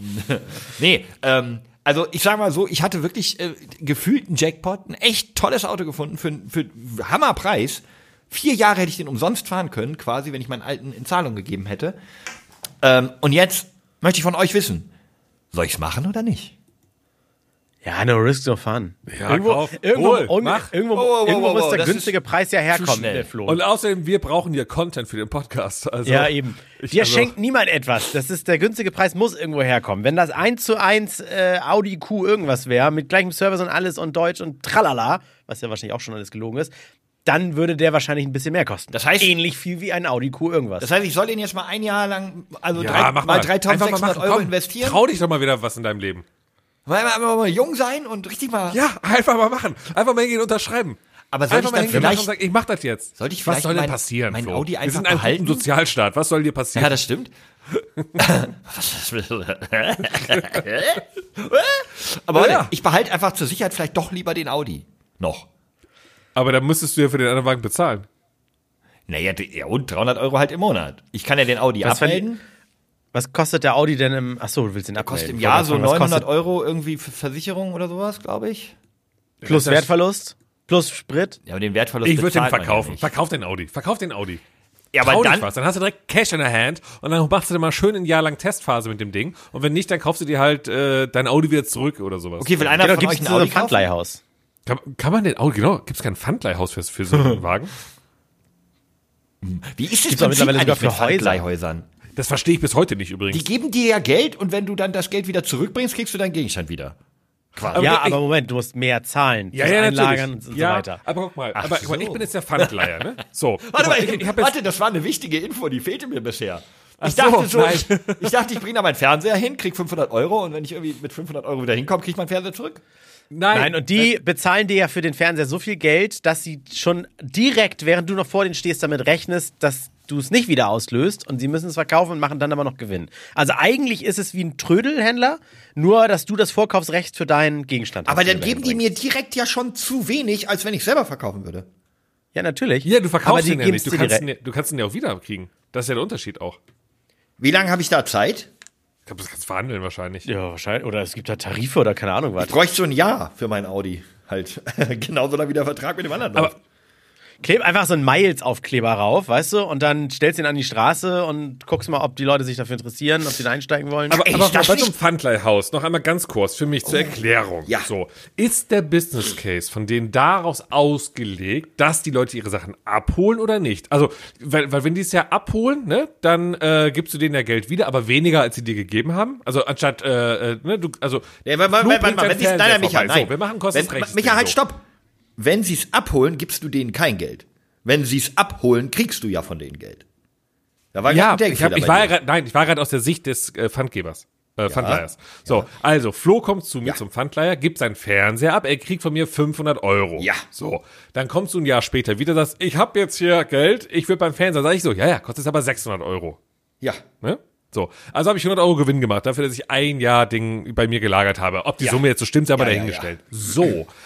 nee, ähm, also ich sag mal so, ich hatte wirklich äh, gefühlt einen Jackpot, ein echt tolles Auto gefunden für, für Hammerpreis. Vier Jahre hätte ich den umsonst fahren können, quasi, wenn ich meinen alten in Zahlung gegeben hätte. Ähm, und jetzt möchte ich von euch wissen, soll ich's machen oder nicht? Ja, no risk, no fun. Ja, irgendwo kauf. irgendwo, Hol, mach. irgendwo, Oh, oh, oh, irgendwo oh, muss oh, der günstige Preis ja herkommen, der Flo. Und außerdem, wir brauchen ja Content für den Podcast. Also, ja, eben. Ich, Dir also, schenkt niemand etwas. Das ist der günstige Preis, muss irgendwo herkommen. Wenn das 1 zu 1 äh, Audi Q irgendwas wäre, mit gleichem Service und alles und Deutsch und tralala, was ja wahrscheinlich auch schon alles gelogen ist, dann würde der wahrscheinlich ein bisschen mehr kosten. Das heißt- ähnlich viel wie ein Audi Q irgendwas. Das heißt, ich soll den jetzt mal ein Jahr lang, also ja, drei, mach mal mal. Einfach 3600 mal machen. Euro Komm, investieren? Trau dich doch mal wieder was in deinem Leben. Weil wir einfach mal jung sein und richtig mal. Ja, einfach mal machen. Einfach mal hingehen und unterschreiben. Aber soll ich mal dann vielleicht- sagen, ich mach das jetzt. Sollte ich Was vielleicht soll denn mein- passieren? mein Flo? Audi Wir einfach sind ein behalten? Sozialstaat. Was soll dir passieren? Ja, das stimmt. Was Aber warte, Ja. ich behalte einfach zur Sicherheit vielleicht doch lieber den Audi. Noch. Aber dann müsstest du ja für den anderen Wagen bezahlen. Naja, ja, und 300 Euro halt im Monat. Ich kann ja den Audi Was, wenn abmelden. Was kostet der Audi denn im. Achso, du willst den abmelden. Kostet im Jahr so fragen, was 900 kostet Euro irgendwie für Versicherung oder sowas, glaube ich. Plus Wertverlust, plus Sprit. Ja, aber den Wertverlust Ich würde den verkaufen. Ja. Verkauf den Audi. Verkauf den Audi. ja Trau aber dich dann, was. Dann hast du direkt Cash in der Hand und dann machst du dir mal schön ein Jahr lang Testphase mit dem Ding. Und wenn nicht, dann kaufst du dir halt äh, dein Audi wieder zurück oder sowas. okay, will einer Genau, von gibt euch es ein Audi? Pfandleihhaus. Kann, kann man den Audi, genau, gibt es kein Pfandleihhaus für, für so einen Wagen? Wie ist Prinzip mittlerweile sogar mit für Häuser. Das verstehe ich bis heute nicht übrigens. Die geben dir ja Geld und wenn du dann das Geld wieder zurückbringst, kriegst du deinen Gegenstand wieder. Quasi. Ja, ich- aber Moment, du musst mehr zahlen. ja, ja, Einlagern natürlich. und ja, so weiter. aber guck mal, Ach aber, so. ich bin jetzt der Pfandleiher, ne? So. Warte mal, ich, ich warte, das war eine wichtige Info, die fehlte mir bisher. Ich so, dachte so, ich, ich dachte, ich bringe da meinen Fernseher hin, krieg 500 Euro und wenn ich irgendwie mit 500 Euro wieder hinkomme, krieg ich meinen Fernseher zurück. Nein, Nein, und die bezahlen dir ja für den Fernseher so viel Geld, dass sie schon direkt, während du noch vor denen stehst, damit rechnest, dass du es nicht wieder auslöst und sie müssen es verkaufen und machen dann aber noch Gewinn. Also eigentlich ist es wie ein Trödelhändler, nur dass du das Vorkaufsrecht für deinen Gegenstand hast. Aber dann geben die mir direkt ja schon zu wenig, als wenn ich selber verkaufen würde. Ja, natürlich. ja, du Aber verkaufst die ihn ja nicht. geben's Du dir kannst, ihn, ja- du kannst ihn ja auch wieder kriegen. Das ist ja der Unterschied auch. Wie lange habe ich da Zeit? Ich glaube, das kannst du verhandeln wahrscheinlich. Ja, wahrscheinlich. Oder es gibt da Tarife oder keine Ahnung was. Ich bräuchte so ein Jahr für mein Audi. Halt. Genauso dann wie der Vertrag mit dem anderen. Aber läuft. Kleb einfach so einen Miles-Aufkleber rauf, weißt du? Und dann stellst ihn an die Straße und guckst mal, ob die Leute sich dafür interessieren, ob sie da einsteigen wollen. Aber, Ey, aber bei so einem Pfandleihhaus, noch einmal ganz kurz für mich zur Erklärung. ja. So, ist der Business Case von denen daraus ausgelegt, dass die Leute ihre Sachen abholen oder nicht? Also, weil, weil wenn die es ja abholen, ne, dann äh, gibst du denen ja Geld wieder, aber weniger, als sie dir gegeben haben. Also anstatt, äh, äh, ne, du, also Nee, wenn, wenn, wenn, wenn, nein, nein, Micha, nein. So, wir machen Kostenrechts. Micha, halt, so. stopp. Wenn sie es abholen, gibst du denen kein Geld. Wenn sie es abholen, kriegst du ja von denen Geld. Da war Ja, ich, hab, ich war ja grad, nein, ich war gerade aus der Sicht des äh, Pfandgebers. Äh, Pfandleihers. So, also Flo kommt zu mir Ja. zum Pfandleiher, gibt seinen Fernseher ab, er kriegt von mir 500 Euro. Ja. So, dann kommst du ein Jahr später wieder, sagst, ich habe jetzt hier Geld, ich will beim Fernseher. Sag ich so, ja, ja, kostet aber 600 Euro. Ja. Ne? So, also habe ich 100 Euro Gewinn gemacht, dafür, dass ich ein Jahr Ding bei mir gelagert habe. Ob die Ja. Summe jetzt so stimmt, sei aber Ja, ja, dahingestellt. So.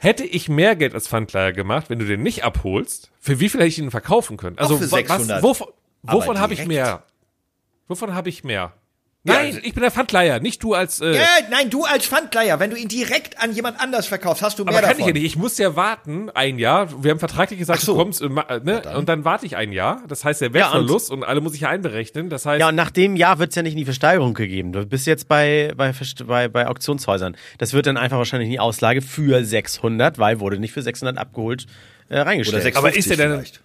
Hätte ich mehr Geld als Pfandleiher gemacht, wenn du den nicht abholst, für wie viel hätte ich ihn verkaufen können? Also, für wa- 600. was, wovon, wovon habe ich mehr? Wovon habe ich mehr? Ja, Nein, also- ich bin der Pfandleiher, nicht du als. Äh, Äh, nein, du als Pfandleiher, wenn du ihn direkt an jemand anders verkaufst, hast du mehr aber kann davon. ich ja nicht. Ich muss ja warten ein Jahr. Wir haben vertraglich gesagt, so. du kommst äh, äh, ne? und dann warte ich ein Jahr. Das heißt, der Ja, und- Wertverlust und, alle muss ich ja einberechnen. Das heißt, Ja, und nach dem Jahr wird es ja nicht in die Versteigerung gegeben. Du bist jetzt bei, bei, bei, bei Auktionshäusern. Das wird dann einfach wahrscheinlich in die Auslage für 600, weil wurde nicht für 600 abgeholt äh, reingestellt. Oder 650 Aber ist der denn- vielleicht.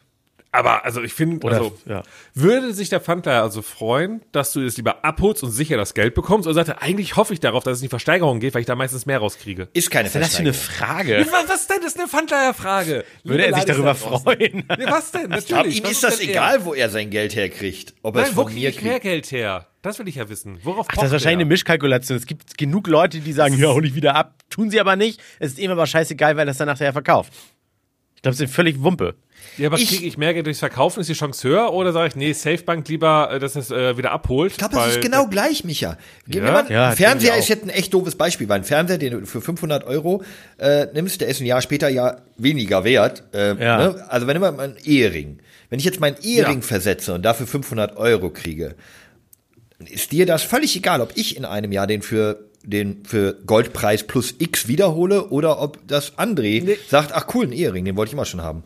Aber also ich finde, also ja. würde sich der Pfandleiher also freuen, dass du es lieber abholst und sicher das Geld bekommst, oder sagt er, eigentlich hoffe ich darauf, dass es in die Versteigerung geht, weil ich da meistens mehr rauskriege? Ist keine Was ist denn das für eine Frage. Was, was denn? Das ist eine Pfandleierfrage. Würde er sich darüber freuen? Ja, was denn? Ich glaub, Natürlich. ihm Was ist das egal, wo er sein Geld herkriegt. Ob er Er? es Nein, wo von kriege mir ich mehr kriegt. Geld her? Das will ich ja wissen. Worauf Ach, das ist wahrscheinlich eine Mischkalkulation. Es gibt genug Leute, die sagen, ja, hol ich wieder ab. Tun sie aber nicht. Es ist ihm aber scheißegal, weil das dann nachher verkauft. Ich glaube, es sind völlig Wumpe. Ja, aber Ich- kriege ich mehr Geld durchs Verkaufen? Ist die Chance höher? Oder sage ich, nee, Safebank lieber, äh, dass es äh, wieder abholt? Ich glaube, das weil- ist genau gleich, Micha. Wenn Ja? man, Ja, ein Fernseher ist jetzt ein echt doofes Beispiel, weil ein Fernseher, den du für 500 Euro äh, nimmst, der ist ein Jahr später ja weniger wert. Äh, Ja. ne? Also wenn immer ein Ehering. Wenn ich jetzt meinen Ehering Ja. versetze und dafür 500 Euro kriege, ist dir das völlig egal, ob ich in einem Jahr den für den für Goldpreis plus X wiederhole oder ob das André sagt, ach cool, ein Ehering, den wollte ich immer schon haben.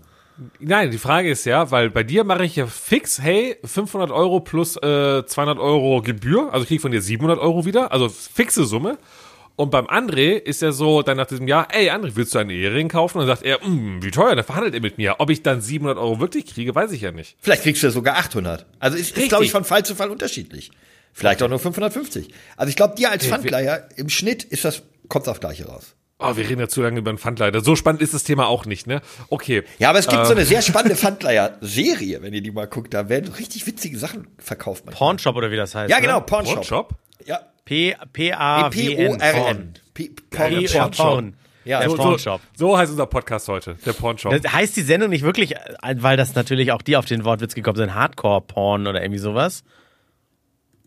Nein, die Frage ist ja, weil bei dir mache ich ja fix, hey, 500 Euro plus äh, 200 Euro Gebühr, also ich krieg von dir 700 Euro wieder, also fixe Summe. Und beim André ist ja so, dann nach diesem Jahr, ey André, willst du einen Ehering kaufen? Und dann sagt er, "Hm, wie teuer, dann verhandelt er mit mir. Ob ich dann 700 Euro wirklich kriege, weiß ich ja nicht. Vielleicht kriegst du ja sogar 800. Also ist, ist glaube ich, von Fall zu Fall unterschiedlich. Vielleicht auch nur 550. Also ich glaube, dir als Pfandleiher, im Schnitt ist das, kommt aufs Gleiche raus. Oh, wir reden ja zu lange über einen Pfandleider. So spannend ist das Thema auch nicht, ne? Okay. Ja, aber es gibt so Ähm. eine sehr spannende Pfandleiher-Serie, wenn ihr die mal guckt. Da werden richtig witzige Sachen verkauft. manchmal. Pornshop oder wie das heißt. Ja, genau, Ne? Pornshop. One-Shop? Ja, P- P-A-W-N. P-O-R-N. P- Porn. P- Porn. Porn. Ja, Der so- So, Pornshop. so heißt unser Podcast heute, der Pornshop. Das heißt die Sendung nicht wirklich, äh, weil das natürlich auch die auf den Wortwitz gekommen sind, Hardcore-Porn oder irgendwie sowas?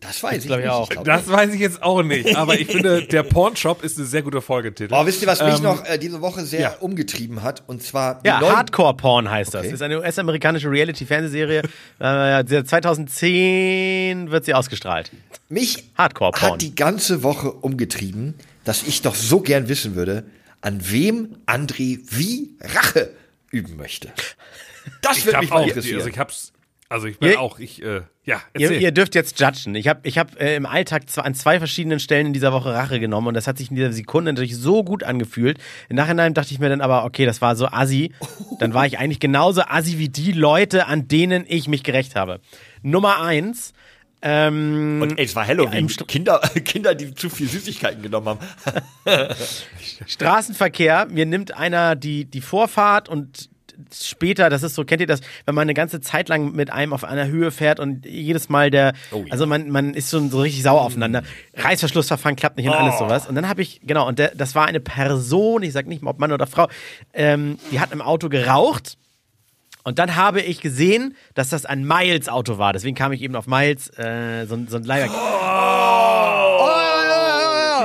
Das weiß ich ich nicht. auch. glaub Das weiß ich jetzt auch nicht, aber ich finde, der Pornshop ist eine sehr gute Folgetitel. Oh, wisst ihr, was mich Ähm, noch äh, diese Woche sehr ja. umgetrieben hat? Und zwar Ja, Hardcore-Porn heißt das. Okay. Ist eine US-amerikanische Reality-Fernsehserie. äh, seit 2010 wird sie ausgestrahlt. Mich Hardcore-Porn. hat die ganze Woche umgetrieben, dass ich doch so gern wissen würde, an wem André wie Rache üben möchte. Das ich würde hab mich mal auch, interessieren. also ich hab's, also ich bin Ihr- auch, ich, äh, ja, Ihr, ihr dürft jetzt judgen. Ich habe ich hab, äh, im Alltag zwar an zwei verschiedenen Stellen in dieser Woche Rache genommen und das hat sich in dieser Sekunde natürlich so gut angefühlt. Im Nachhinein dachte ich mir dann aber, okay, das war so assi. Dann war ich eigentlich genauso assi wie die Leute, an denen ich mich gerecht habe. Nummer eins. Ähm, Und ey, es war Halloween. Ja, Kinder, Kinder, die zu viel Süßigkeiten genommen haben. Straßenverkehr, mir nimmt einer die, die Vorfahrt und später, das ist so, kennt ihr das, wenn man eine ganze Zeit lang mit einem auf einer Höhe fährt und jedes Mal der, Oh ja. also man, man ist so, so richtig sauer aufeinander. Reißverschlussverfahren klappt nicht und alles Oh. sowas. Und dann habe ich, genau, und der, das war eine Person, ich sag nicht mal ob Mann oder Frau, ähm, die hat im Auto geraucht. Und dann habe ich gesehen, dass das ein Miles-Auto war. Deswegen kam ich eben auf Miles, äh, so, ein- so ein Leihwagen. Du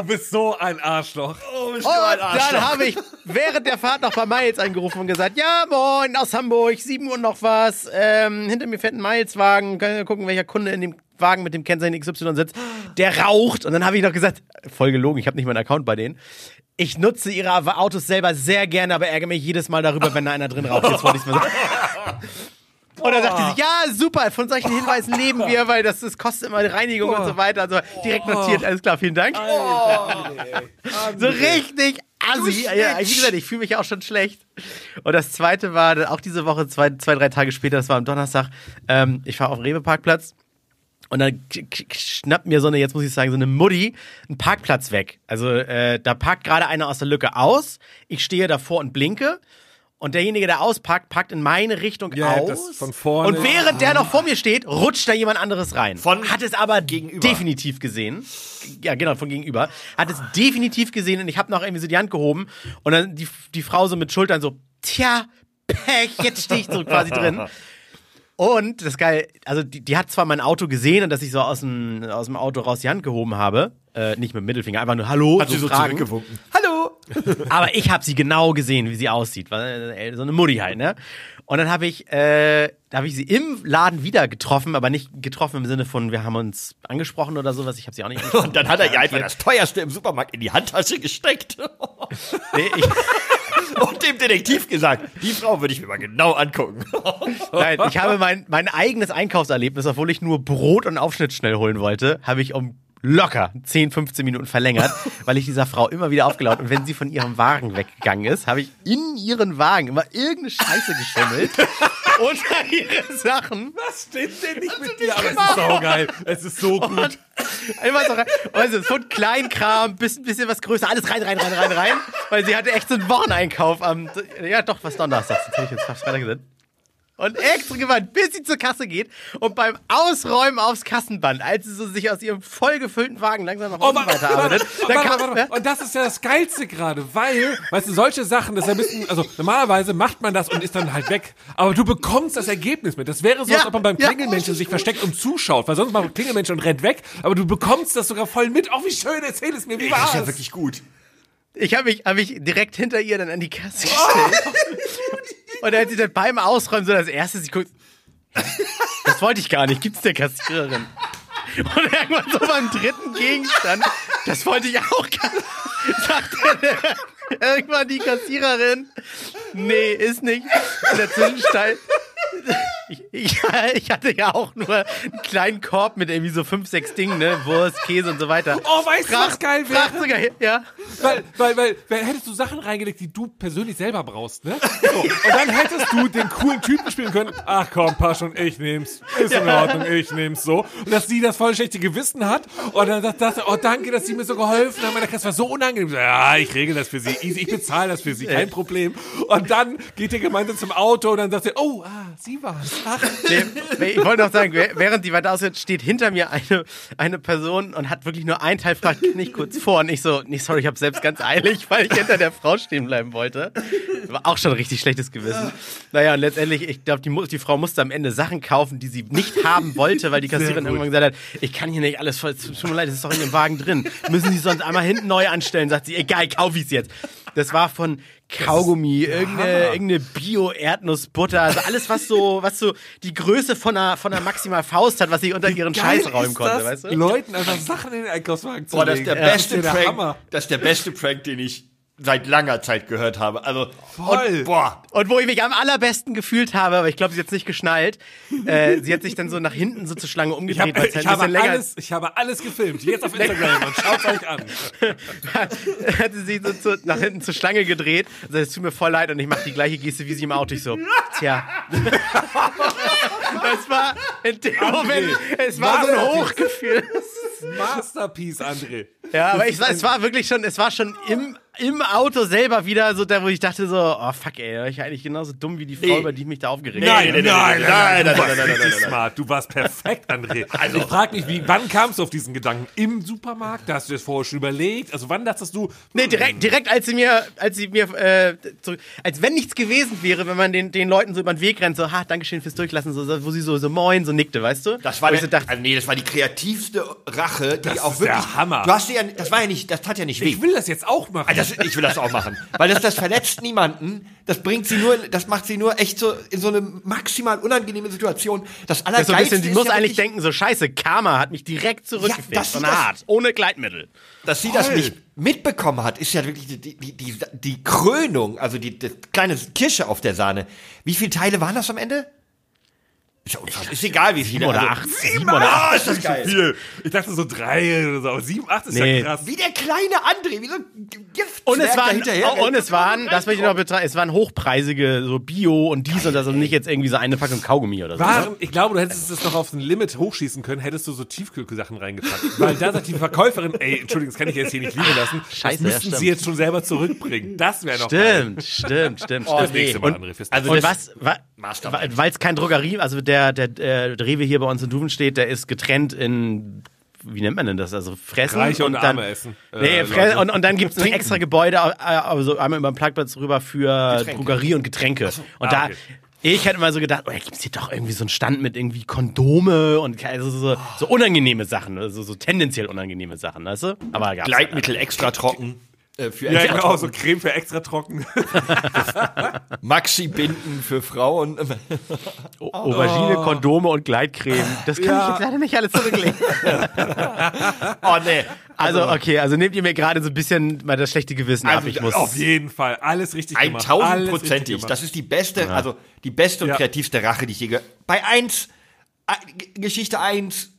bist so ein Arschloch. Oh, bist Und du ein dann Arschloch. habe ich während der Fahrt noch bei Miles angerufen und gesagt, ja moin, aus Hamburg, 7 Uhr noch was, ähm, hinter mir fährt ein Miles-Wagen, können wir gucken, welcher Kunde in dem Wagen mit dem Kennzeichen XY sitzt, der raucht. Und dann habe ich noch gesagt, voll gelogen, ich habe nicht meinen Account bei denen. Ich nutze ihre Autos selber sehr gerne, aber ärgere mich jedes Mal darüber, wenn da einer drin raucht. Jetzt wollte ich mal sagen. Und dann sagte sie, ja, super, von solchen Hinweisen leben wir, weil das, das kostet immer Reinigung und so weiter. Also direkt notiert, alles klar, vielen Dank. So richtig assi. Ja, wie gesagt, ich fühle mich auch schon schlecht. Und das zweite war auch diese Woche, zwei, zwei drei Tage später, das war am Donnerstag. Ähm, ich war auf dem Rewe-Parkplatz. Und dann schnappt mir so eine, jetzt muss ich sagen, so eine Mutti einen Parkplatz weg. Also äh, da parkt gerade einer aus der Lücke aus. Ich stehe davor und blinke. Und derjenige, der ausparkt, parkt in meine Richtung Ja, aus. das von vorne. Und während der noch vor mir steht, rutscht da jemand anderes rein. Von Hat es aber gegenüber. definitiv gesehen. Ja, genau, von gegenüber. Hat es definitiv gesehen und ich habe noch irgendwie so die Hand gehoben und dann die, die Frau so mit Schultern so, tja, Pech, jetzt stehe ich so quasi drin. Und das ist geil, also die, die hat zwar mein Auto gesehen und dass ich so aus dem, aus dem Auto raus die Hand gehoben habe, äh, nicht mit dem Mittelfinger, einfach nur Hallo, Hat sie so fragen. zurückgewunken. Hallo! Aber ich habe sie genau gesehen, wie sie aussieht. Weil, äh, So eine Mutti halt, ne? Und dann habe ich, äh, da habe ich sie im Laden wieder getroffen, aber nicht getroffen im Sinne von, wir haben uns angesprochen oder sowas. Ich habe sie auch nicht. Und dann hat er ihr einfach das teuerste im Supermarkt in die Handtasche gesteckt Nee, ich, und dem Detektiv gesagt, die Frau würde ich mir mal genau angucken. nein, ich habe mein, mein eigenes Einkaufserlebnis, obwohl ich nur Brot und Aufschnitt schnell holen wollte, habe ich um locker 10, 15 Minuten verlängert, weil ich dieser Frau immer wieder aufgelaut und wenn sie von ihrem Wagen weggegangen ist, habe ich in ihren Wagen immer irgendeine Scheiße geschummelt unter ihre Sachen. Was stimmt denn nicht mit dir? Aber es ist so geil. Es ist so gut. Und immer so rein. Also von Kleinkram bis ein bisschen was größer, alles rein, rein, rein, rein, rein. Weil sie hatte echt so einen Wocheneinkauf am, ja doch, was Donnerstag, jetzt ich jetzt fast Freitag gesagt. Und extra gewandt, bis sie zur Kasse geht und beim Ausräumen aufs Kassenband, als sie so sich aus ihrem vollgefüllten Wagen langsam nach Oh, unten warte, warte, weiterarbeitet, dann warte, kam, warte, warte. Und das ist ja das Geilste gerade, weil, weißt du, solche Sachen, das ist ja ein bisschen, also normalerweise macht man das und ist dann halt weg. Aber du bekommst das Ergebnis mit. Das wäre so, Ja, als ob man beim ja. Klingelmenschen sich versteckt und zuschaut, weil sonst macht man Klingelmenschen und rennt weg, aber du bekommst das sogar voll mit. Oh, wie schön, erzähl es mir, wie Das war's? ist ja wirklich gut. Ich habe mich, hab mich direkt hinter ihr dann an die Kasse gestellt. Und als sie dann beim Ausräumen so das erste, guckt, das wollte ich gar nicht, gibt's der Kassiererin. Und irgendwann so beim dritten Gegenstand, das wollte ich auch gar nicht, sagte der, irgendwann die Kassiererin, nee, ist nicht. In der Zwischenzeit, ich, ich, ich hatte ja auch nur einen kleinen Korb mit irgendwie so fünf, sechs Dingen, ne, Wurst, Käse und so weiter. Oh, weißt du, was geil wäre? Sogar, ja. Weil, weil, weil, weil hättest du Sachen reingelegt, die du persönlich selber brauchst, ne? So, und dann hättest du den coolen Typen spielen können. Ach komm, Pasch und ich nehm's. Ist in Ordnung, ich nehm's so. Und dass sie das voll schlechte Gewissen hat. Und dann sagt, sagt sie, oh danke, dass sie mir so geholfen haben. Das war so unangenehm. Ja, ich regel das für sie. Easy, ich bezahle das für sie. Kein Problem. Und dann geht ihr gemeinsam zum Auto und dann sagt sie, oh, ah, sie war's. Ach, Nee, ich wollte noch sagen, während die weiter ausgeht, steht hinter mir eine, eine Person und hat wirklich nur einen Teil fragt, kann ich kurz vor? Und ich so, nee, sorry, ich habe selbst ganz eilig, weil ich hinter der Frau stehen bleiben wollte. War auch schon ein richtig schlechtes Gewissen. Naja, und letztendlich, ich glaube, die, die Frau musste am Ende Sachen kaufen, die sie nicht haben wollte, weil die Kassiererin irgendwann gesagt hat, ich kann hier nicht alles voll, es tut mir leid, das ist doch in dem Wagen drin. Müssen Sie sonst einmal hinten neu anstellen, sagt sie, egal, kauf ich's jetzt. Das war von Kaugummi, irgendeine, irgendeine Bio-Erdnussbutter, also alles, was so, was so die Größe von einer, von einer Maximal Faust hat, was ich unter ihren geil Scheiß räumen konnte, das, weißt du? Leuten einfach Sachen in den Einkaufswagen zu Boah, das ist legen. der beste das ist ja der Hammer. Prank. Das ist der beste Prank, den ich seit langer Zeit gehört habe. Also, Voll. Und, boah. Und wo ich mich am allerbesten gefühlt habe, aber ich glaube, sie hat es nicht geschnallt, äh, sie hat sich dann so nach hinten so zur Schlange Ich, umgedreht, hab, halt ich, ein habe bisschen länger alles, ich habe alles gefilmt. Jetzt auf Instagram und schaut euch an. hat sie sich so zu, nach hinten zur Schlange gedreht. Also, es tut mir voll leid und ich mache die gleiche Geste wie sie im Auto. Ich so, tja. Das war in dem Moment, es war so ein Masterpiece. Hochgefühl. Masterpiece, André. Ja, aber ich, es war wirklich schon, es war schon im im Auto selber wieder so da, wo ich dachte so, oh fuck ey, ich eigentlich genauso dumm wie die Frau, Nee. über die ich mich da aufgeregt Nein, habe. nein, nein, nein, nein, nein, nein, nein, nein, nein. smart. Du warst perfekt, André. Also, ich frage mich, wie, wann kamst du auf diesen Gedanken? Im Supermarkt? Da hast du das vorher schon überlegt? Also, wann dachtest du, Nee, direkt, direkt als sie mir, als sie mir, äh, so, als wenn nichts gewesen wäre, wenn man den, den Leuten so über den Weg rennt, so, ha, Dankeschön fürs Durchlassen, so, wo sie so, so moin, so nickte, weißt du? Das war, der, so dachte, also nee, das war die kreativste Rache, die Das auch ist wirklich. der Hammer. Du hast sie ja, das war ja nicht, das tat ja nicht weh. ich will das jetzt auch machen? Ah, Das, ich will das auch machen. Weil das, das verletzt niemanden. Das bringt sie nur, das macht sie nur echt so in so eine maximal unangenehme Situation. Das das ist so ein Allergeilste bisschen, sie muss ja eigentlich denken, so scheiße, Karma hat mich direkt zurückgefickt, und das- hart, ohne Gleitmittel. dass sie das Voll. nicht mitbekommen hat, ist ja wirklich die, die, die, die, die Krönung, also die, die kleine Kirsche auf der Sahne. Wie viele Teile waren das am Ende? Ist, ja unfassbar. ist egal, wie viele. Sieben oder also- acht, sieben oder acht. Ah, ist das geil. Viel. Ich dachte so drei oder so. Aber sieben, acht ist Nee. ja krass. Wie der kleine André, wie so ein Gift. Und es waren, hinterher. oh, und es waren, das möchte ich noch betrachten, es waren hochpreisige, so Bio und dies und das und nicht jetzt irgendwie so eine Packung Kaugummi oder so. Waren, ich glaube, du hättest es noch auf ein Limit hochschießen können, hättest du so Tiefkühlsachen reingepackt. Weil da sagt die Verkäuferin, ey, Entschuldigung, das kann ich jetzt hier nicht liegen lassen. Scheiße, das müssten ja, stimmt. sie jetzt schon selber zurückbringen. Das wäre noch geil. Stimmt, stimmt, stimmt, Oh, stimmt. nee. Nächste Mal, André, fürs also Und das- was, wa, Mastermind. weil es kein Drogerie, also der, der, der Rewe hier bei uns in Duven steht, der ist getrennt in, wie nennt man denn das? Also fressen Reiche und dann, Arme essen, äh, Nee, fre Leute. und, und dann gibt es ein extra Gebäude, äh, also einmal über den Parkplatz rüber für Getränke. Drogerie und Getränke. Und Ah, da, okay. ich hätte mal so gedacht, oh, da gibt es hier doch irgendwie so einen Stand mit irgendwie Kondome und also so, so unangenehme Sachen, also so tendenziell unangenehme Sachen, weißt du? Aber gab's Gleitmittel extra trocken. Äh, für Ja, genau, so trocken. Creme für extra trocken. Maxi-Binden für Frauen. O- Aubergine, Kondome und Gleitcreme. Das kann Ja. ich jetzt leider nicht alles zurücklegen. oh, nee. Also, okay, also nehmt ihr mir gerade so ein bisschen mal das schlechte Gewissen ab. Also, Ich muss. Auf jeden Fall. Alles richtig gemacht. Alles richtig Eintausendprozentig. gemacht. Das ist die beste, also die beste und Ja. kreativste Rache, die ich je gehört Bei eins, äh, Geschichte eins,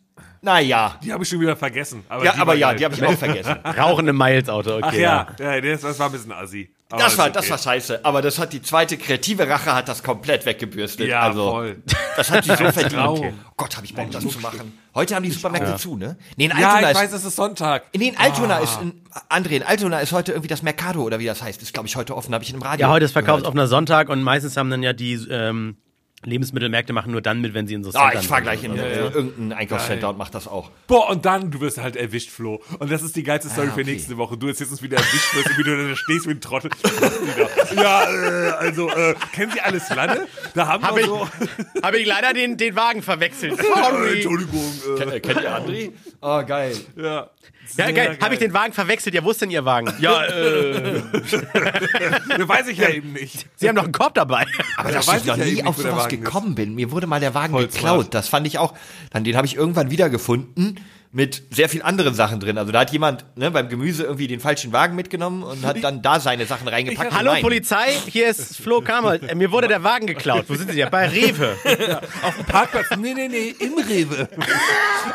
naja. Die habe ich schon wieder vergessen. Aber Ja, die aber ja, geil. die habe ich auch vergessen. Rauchende Miles-Auto, okay. Ach ja, ja das, das war ein bisschen assi. Aber Das war, okay. das war scheiße. Aber das hat die zweite kreative Rache hat das komplett weggebürstet. Ja, also, voll. Das hat sie so verdient. Traum. Oh Gott, habe ich Bock, das zu machen. Heute haben die Supermärkte zu, ne? Nee, in Ja, Altona ich ist, weiß, es ist Sonntag. Nee, in Altona ist, in, André, in Altona ist heute irgendwie das Mercado oder wie das heißt. Ist, glaube ich, heute offen, habe ich in einem Radio Ja, heute ist gehört. verkaufsoffener Sonntag und meistens haben dann ja die ähm, Lebensmittelmärkte machen nur dann mit, wenn sie in so Ah, Centern ich fahr sind. gleich in äh, irgendein Einkaufscenter und mach das auch. Boah, und dann, du wirst halt erwischt, Flo. Und das ist die geilste Story Ah, okay. für nächste Woche. Du erzählst uns wieder erwischt wirst und wie du da stehst wie ein Trottel. Wieder. ja, äh, also, äh, kennen Sie alles Lanne? Da haben Hab wir ich, so... hab ich leider den, den Wagen verwechselt. Sorry. Entschuldigung. Äh, Ken- äh, Kennt ihr André? Oh, geil. ja. Ja, geil. Habe ich den Wagen verwechselt? Ja, wo ist denn Ihr Wagen? Ja, äh, Ja, weiß ich ja eben nicht. Sie haben noch einen Korb dabei. Aber weiß ich noch ich ja nie auf sowas. Gekommen bin. Mir wurde mal der Wagen Voll geklaut. Das fand ich auch. Dann den habe ich irgendwann wiedergefunden mit sehr viel anderen Sachen drin. Also da hat jemand ne, beim Gemüse irgendwie den falschen Wagen mitgenommen und hat dann da seine Sachen reingepackt. Hallo Nein. Polizei, hier ist Flo Kamer. Äh, Mir wurde der Wagen geklaut. Wo sind Sie ja? Bei Rewe. Auf dem Parkplatz. Nee, nee, nee, im Rewe.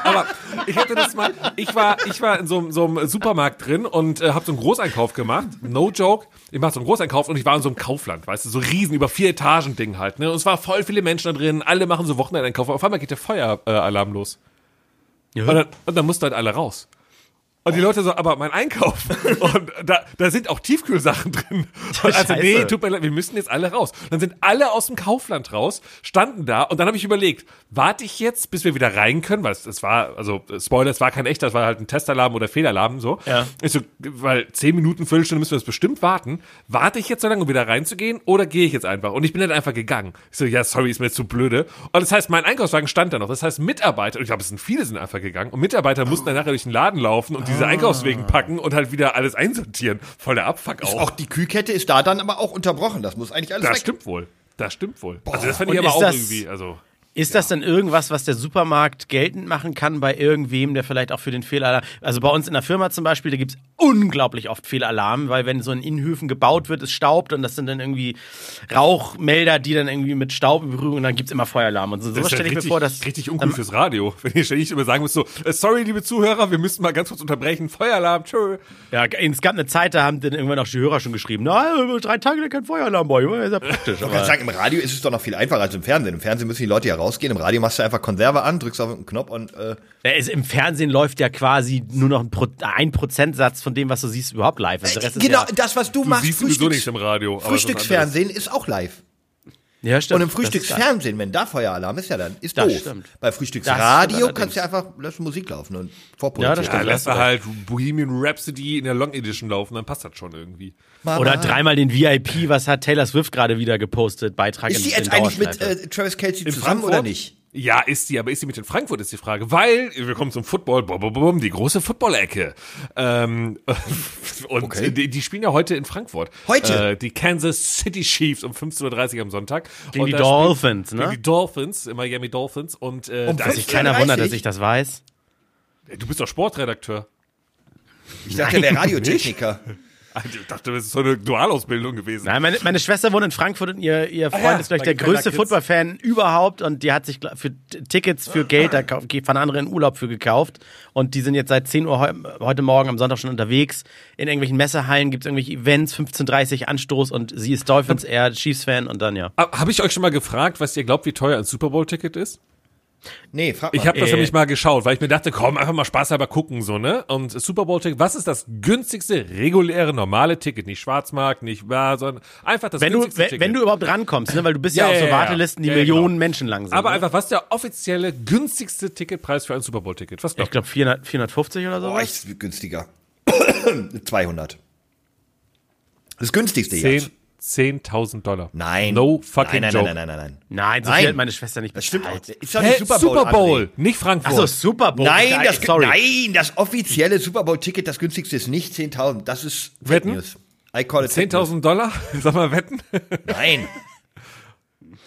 Aber ich hatte das mal, ich war, ich war in so, einem- so einem Supermarkt drin und äh, habe so einen Großeinkauf gemacht. No joke. Ich mache so einen Großeinkauf und ich war in so einem Kaufland, weißt du, so riesen, über vier Etagen Ding halt. Ne? Und es war voll viele Menschen da drin, alle machen so Wochenendeinkauf. Auf einmal geht der Feueralarm los. Und, dann, und dann mussten halt alle raus. Und die Leute so, aber mein Einkauf. Und da, da sind auch Tiefkühlsachen drin. Und also, Scheiße. nee, tut mir leid, wir müssen jetzt alle raus. Dann sind alle aus dem Kaufland raus, standen da und dann habe ich überlegt, warte ich jetzt, bis wir wieder rein können, weil es, es war, also Spoiler, es war kein echter, es war halt ein Testalarm oder Fehlalarm so. Ja. Ich so, weil zehn Minuten, Viertelstunde müssen wir das bestimmt warten. Warte ich jetzt so lange, um wieder reinzugehen oder gehe ich jetzt einfach? Und ich bin dann einfach gegangen. Ich so, ja, sorry, ist mir jetzt zu blöde. Und das heißt, mein Einkaufswagen stand da noch. Das heißt, Mitarbeiter, und ich glaube, es sind viele, sind einfach gegangen. Und Mitarbeiter mussten dann nachher durch den Laden laufen und diese Einkaufswegen packen und halt wieder alles einsortieren. Voll der Abfuck auch. Auch die Kühlkette ist da dann aber auch unterbrochen. Das muss eigentlich alles das weg. stimmt wohl. Das stimmt wohl. Also das fand ich Und aber ist auch das- irgendwie, also. Ist das denn irgendwas, was der Supermarkt geltend machen kann bei irgendwem, der vielleicht auch für den Fehlalarm. Also bei uns in der Firma zum Beispiel, da gibt es unglaublich oft Fehlalarm, weil wenn so in Innenhöfen gebaut wird, es staubt und das sind dann irgendwie Rauchmelder, die dann irgendwie mit Staub in Berührung und dann gibt es immer Feueralarm und so. Sowas ja stelle ich mir vor, dass. richtig uncool fürs Radio. Wenn ihr ständig immer sagen müsst so, äh, sorry, liebe Zuhörer, wir müssen mal ganz kurz unterbrechen. Feueralarm, tschö. Ja, es gab eine Zeit, da haben dann irgendwann auch die Hörer schon geschrieben, na, über drei Tage kein Feueralarm, boy. Das ist ja praktisch. Ich kann sagen, im Radio ist es doch noch viel einfacher als im Fernsehen. Im Fernsehen müssen die Leute ja rausgehen. Im Radio machst du einfach Konserve an, drückst auf einen Knopf und äh, Ja, Im Fernsehen läuft ja quasi nur noch ein, Pro ein Prozentsatz von dem, was du siehst, überhaupt live. Also Rest genau ist das, was du, Du machst. siehst sowieso Frühstücks- nichts im Radio. Frühstücksfernsehen ist auch live. Ja, ja, stimmt. Und im Das Frühstücksfernsehen, wenn da Feueralarm ist, ja dann ist Das doof. stimmt. Bei Das Frühstücksradio kannst du einfach lass Musik laufen und Ja, das vorproduzieren. Ja, stimmt. lässt er halt Bohemian Rhapsody in der Long Edition laufen, dann passt das schon irgendwie. Oder dreimal den VIP, was hat Taylor Swift gerade wieder gepostet, Beitrag Ist in, die jetzt eigentlich mit äh, Travis Kelsey In zusammen Frankfurt? oder nicht? Ja, ist sie, aber ist sie mit in Frankfurt, ist die Frage. Weil, wir kommen zum Football, bum, bum, bum, die große Football-Ecke. Ähm, und Okay. die, die spielen ja heute in Frankfurt. Heute? Äh, die Kansas City Chiefs um 15.30 Uhr am Sonntag. Gegen Und die Dolphins, spielt- ne? Gegen die Dolphins, äh, Miami Dolphins. Und äh, Um da sich keiner 15:30? wundert, dass ich das weiß. du bist doch Sportredakteur. Ich dachte, der Radiotechniker. Ich dachte, das ist so eine Dualausbildung gewesen. Nein, meine, meine Schwester wohnt in Frankfurt und ihr, ihr Freund ja, ist, bei der größte. Football-Fan überhaupt und die hat sich für Tickets für Geld, da kau- fahren andere in Urlaub für gekauft und die sind jetzt seit 10 Uhr heu heute Morgen am Sonntag schon unterwegs. In irgendwelchen Messehallen gibt es irgendwelche Events, 15.30 Anstoß und sie ist Dolphins, er Chiefs-Fan und dann ja. Habe ich euch schon mal gefragt, was ihr glaubt, wie teuer ein Super Bowl-Ticket ist? Nee, frag mal. Ich habe das Äh. nämlich mal geschaut, weil ich mir dachte, komm, einfach mal spaßhalber gucken, so, ne? Und Super Bowl-Ticket, was ist das günstigste, reguläre, normale Ticket? Nicht Schwarzmarkt, nicht wahr, sondern einfach das Wenn du, günstigste wenn, Ticket. wenn du überhaupt rankommst, ne? weil du bist ja, Ja, auf so ja, ja. Wartelisten, die Ja, ja, Millionen genau. Menschen lang sind. Aber ne? einfach, was ist der offizielle, günstigste Ticketpreis für ein Super Bowl-Ticket? Was ich glaubt glaube 400, 450 oder so. Boah, ich ist günstiger. 200. Das günstigste ihr? jetzt. 10 10.000 Dollar. Nein. No fucking nein, nein, joke. Nein, nein, nein, nein. Nein, so Nein. viel hat meine Schwester nicht Das stimmt auch. bezahlt. Ist doch nicht Super Super Bowl, Bowl. André. nicht Frankfurt. Achso, Super Bowl. Nein, Geil, das, sorry. nein, das offizielle Super Bowl-Ticket, das günstigste ist nicht 10.000. Das ist Fake Wetten? News. I call it Fake 10.000 Dollar? Sag mal, wetten? Nein.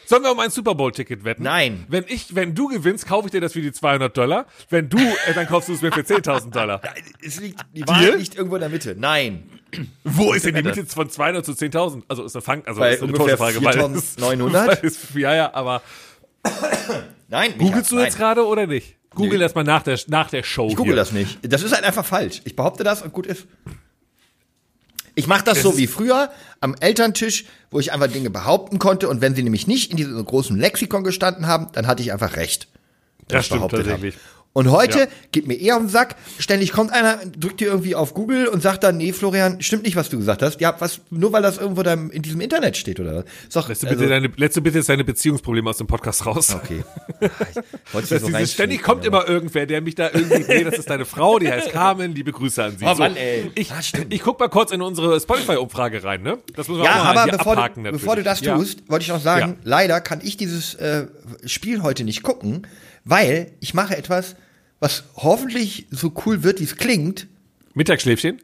Sollen wir um ein Super Bowl-Ticket wetten? Nein. Wenn ich, wenn du gewinnst, kaufe ich dir das für die 200 Dollar. Wenn du, äh, dann kaufst du es mir für 10.000 Dollar. Es liegt, die Wahrheit liegt irgendwo in der Mitte. Nein. Wo ist denn die Mitte von 200 zu 10.000? Also ist eine Fang, also Bei ist eine 4.900? weil es- Ja, ja, aber Nein. Googelst du nein. jetzt gerade oder nicht? Google Nee. das mal nach der, nach der Show Ich google hier. das nicht. Das ist halt einfach falsch. Ich behaupte das und gut ist. Ich mache das so ist- wie früher am Elterntisch, wo ich einfach Dinge behaupten konnte und wenn sie nämlich nicht in diesem großen Lexikon gestanden haben, dann hatte ich einfach recht. Das stimmt behauptet habe. Und heute Ja. geht mir eher auf den Sack. Ständig kommt einer, drückt dir irgendwie auf Google und sagt dann, nee, Florian, stimmt nicht, was du gesagt hast. Ja, was, nur weil das irgendwo da in diesem Internet steht, oder? was? Doch, Lässt du, bitte also- deine, lässt du bitte jetzt deine Beziehungsprobleme aus dem Podcast raus? okay. Wolltest du Das so ständig kommt aber- immer irgendwer, der mich da irgendwie, nee, das ist deine Frau, die heißt Carmen, liebe Grüße an sie. Oh Mann, ey. Ich, stimmt. ich guck mal kurz in unsere Spotify-Umfrage rein, ne? Das müssen wir Ja, auch mal aber bevor, abhaken du, natürlich. bevor du das Ja. tust, wollte ich noch sagen, Ja. leider kann ich dieses äh, Spiel heute nicht gucken, weil ich mache etwas, was hoffentlich so cool wird, wie es klingt. Mittagsschläfchen?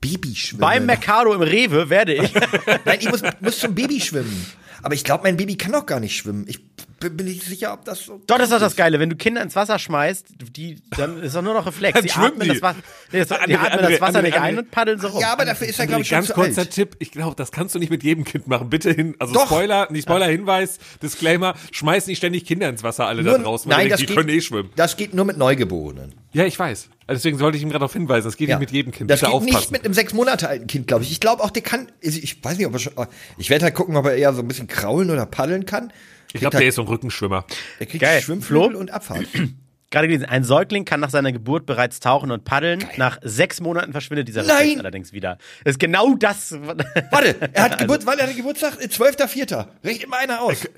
Babyschwimmen. Beim Mercado im Rewe werde ich. Nein, ich muss, muss zum Baby schwimmen. Aber ich glaube, mein Baby kann doch gar nicht schwimmen. Ich bin nicht sicher, ob das so. Doch, das ist doch das Geile. Wenn du Kinder ins Wasser schmeißt, die, dann ist doch nur noch Reflex. Dann Die schwimmen atmen die. das, Wasser, nee, das, die Andere, atmen andere, das Wasser andere, nicht ein und paddeln so rum. Ja, aber dafür ist er, glaube ich, schon ganz kurzer alt. Tipp, ich glaube, das kannst du nicht mit jedem Kind machen. Bitte hin, also Doch. Spoiler, nicht Spoiler-Hinweis, Disclaimer, schmeiß nicht ständig Kinder ins Wasser alle da Nur- draußen, weil nein, die das die geht, können eh schwimmen. das geht nur mit Neugeborenen. Ja, ich weiß. Also Deswegen sollte ich ihm gerade darauf hinweisen, das geht Ja. nicht mit jedem Kind. Das Bitte geht nicht aufpassen. mit einem sechs Monate alten Kind, glaube ich. Ich glaube auch, der kann, ich weiß nicht, ob er schon, ich werde halt gucken, ob er eher so ein bisschen kraulen oder paddeln kann. Ich glaube, der ist so ein Rückenschwimmer. Er kriegt Geil. Schwimmflügel Flo? und Abfahrt. Gerade gelesen, ein Säugling kann nach seiner Geburt bereits tauchen und paddeln. Nach sechs Monaten verschwindet dieser Reflex Nein! allerdings wieder. Das ist genau das. Warte, er hat Geburt, wann hat er Geburtstag? 12.04. Rechnet immer einer aus.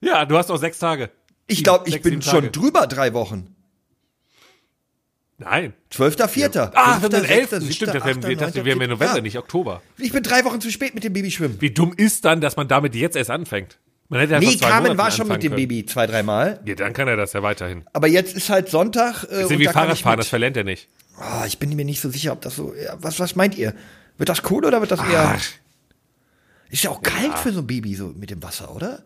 Ja, du hast noch sechs Tage. Ich glaube, ich sechs, bin schon Tage. drüber drei Wochen. Nein. 12.04. Ah, wir 5., haben den 11. 6., Stimmt, das 7., haben wir, 8., dachte, wir haben ja 9., November, ja. nicht Oktober. Ich bin drei Wochen zu spät mit dem Babyschwimmen. Wie dumm ist dann, dass man damit jetzt erst anfängt? Ja Nee, Carmen Monaten war schon mit dem können. Baby zwei, dreimal. Ja, dann kann er das ja weiterhin. Aber jetzt ist halt Sonntag. Äh, ist und wie da ich Fahrradfahren, das verlernt er nicht. Ah, ich bin mir nicht so sicher, ob das so. Ja, was, was meint ihr? Wird das cool oder wird das eher. Ach, Ist ja auch kalt für so ein Baby so mit dem Wasser, oder?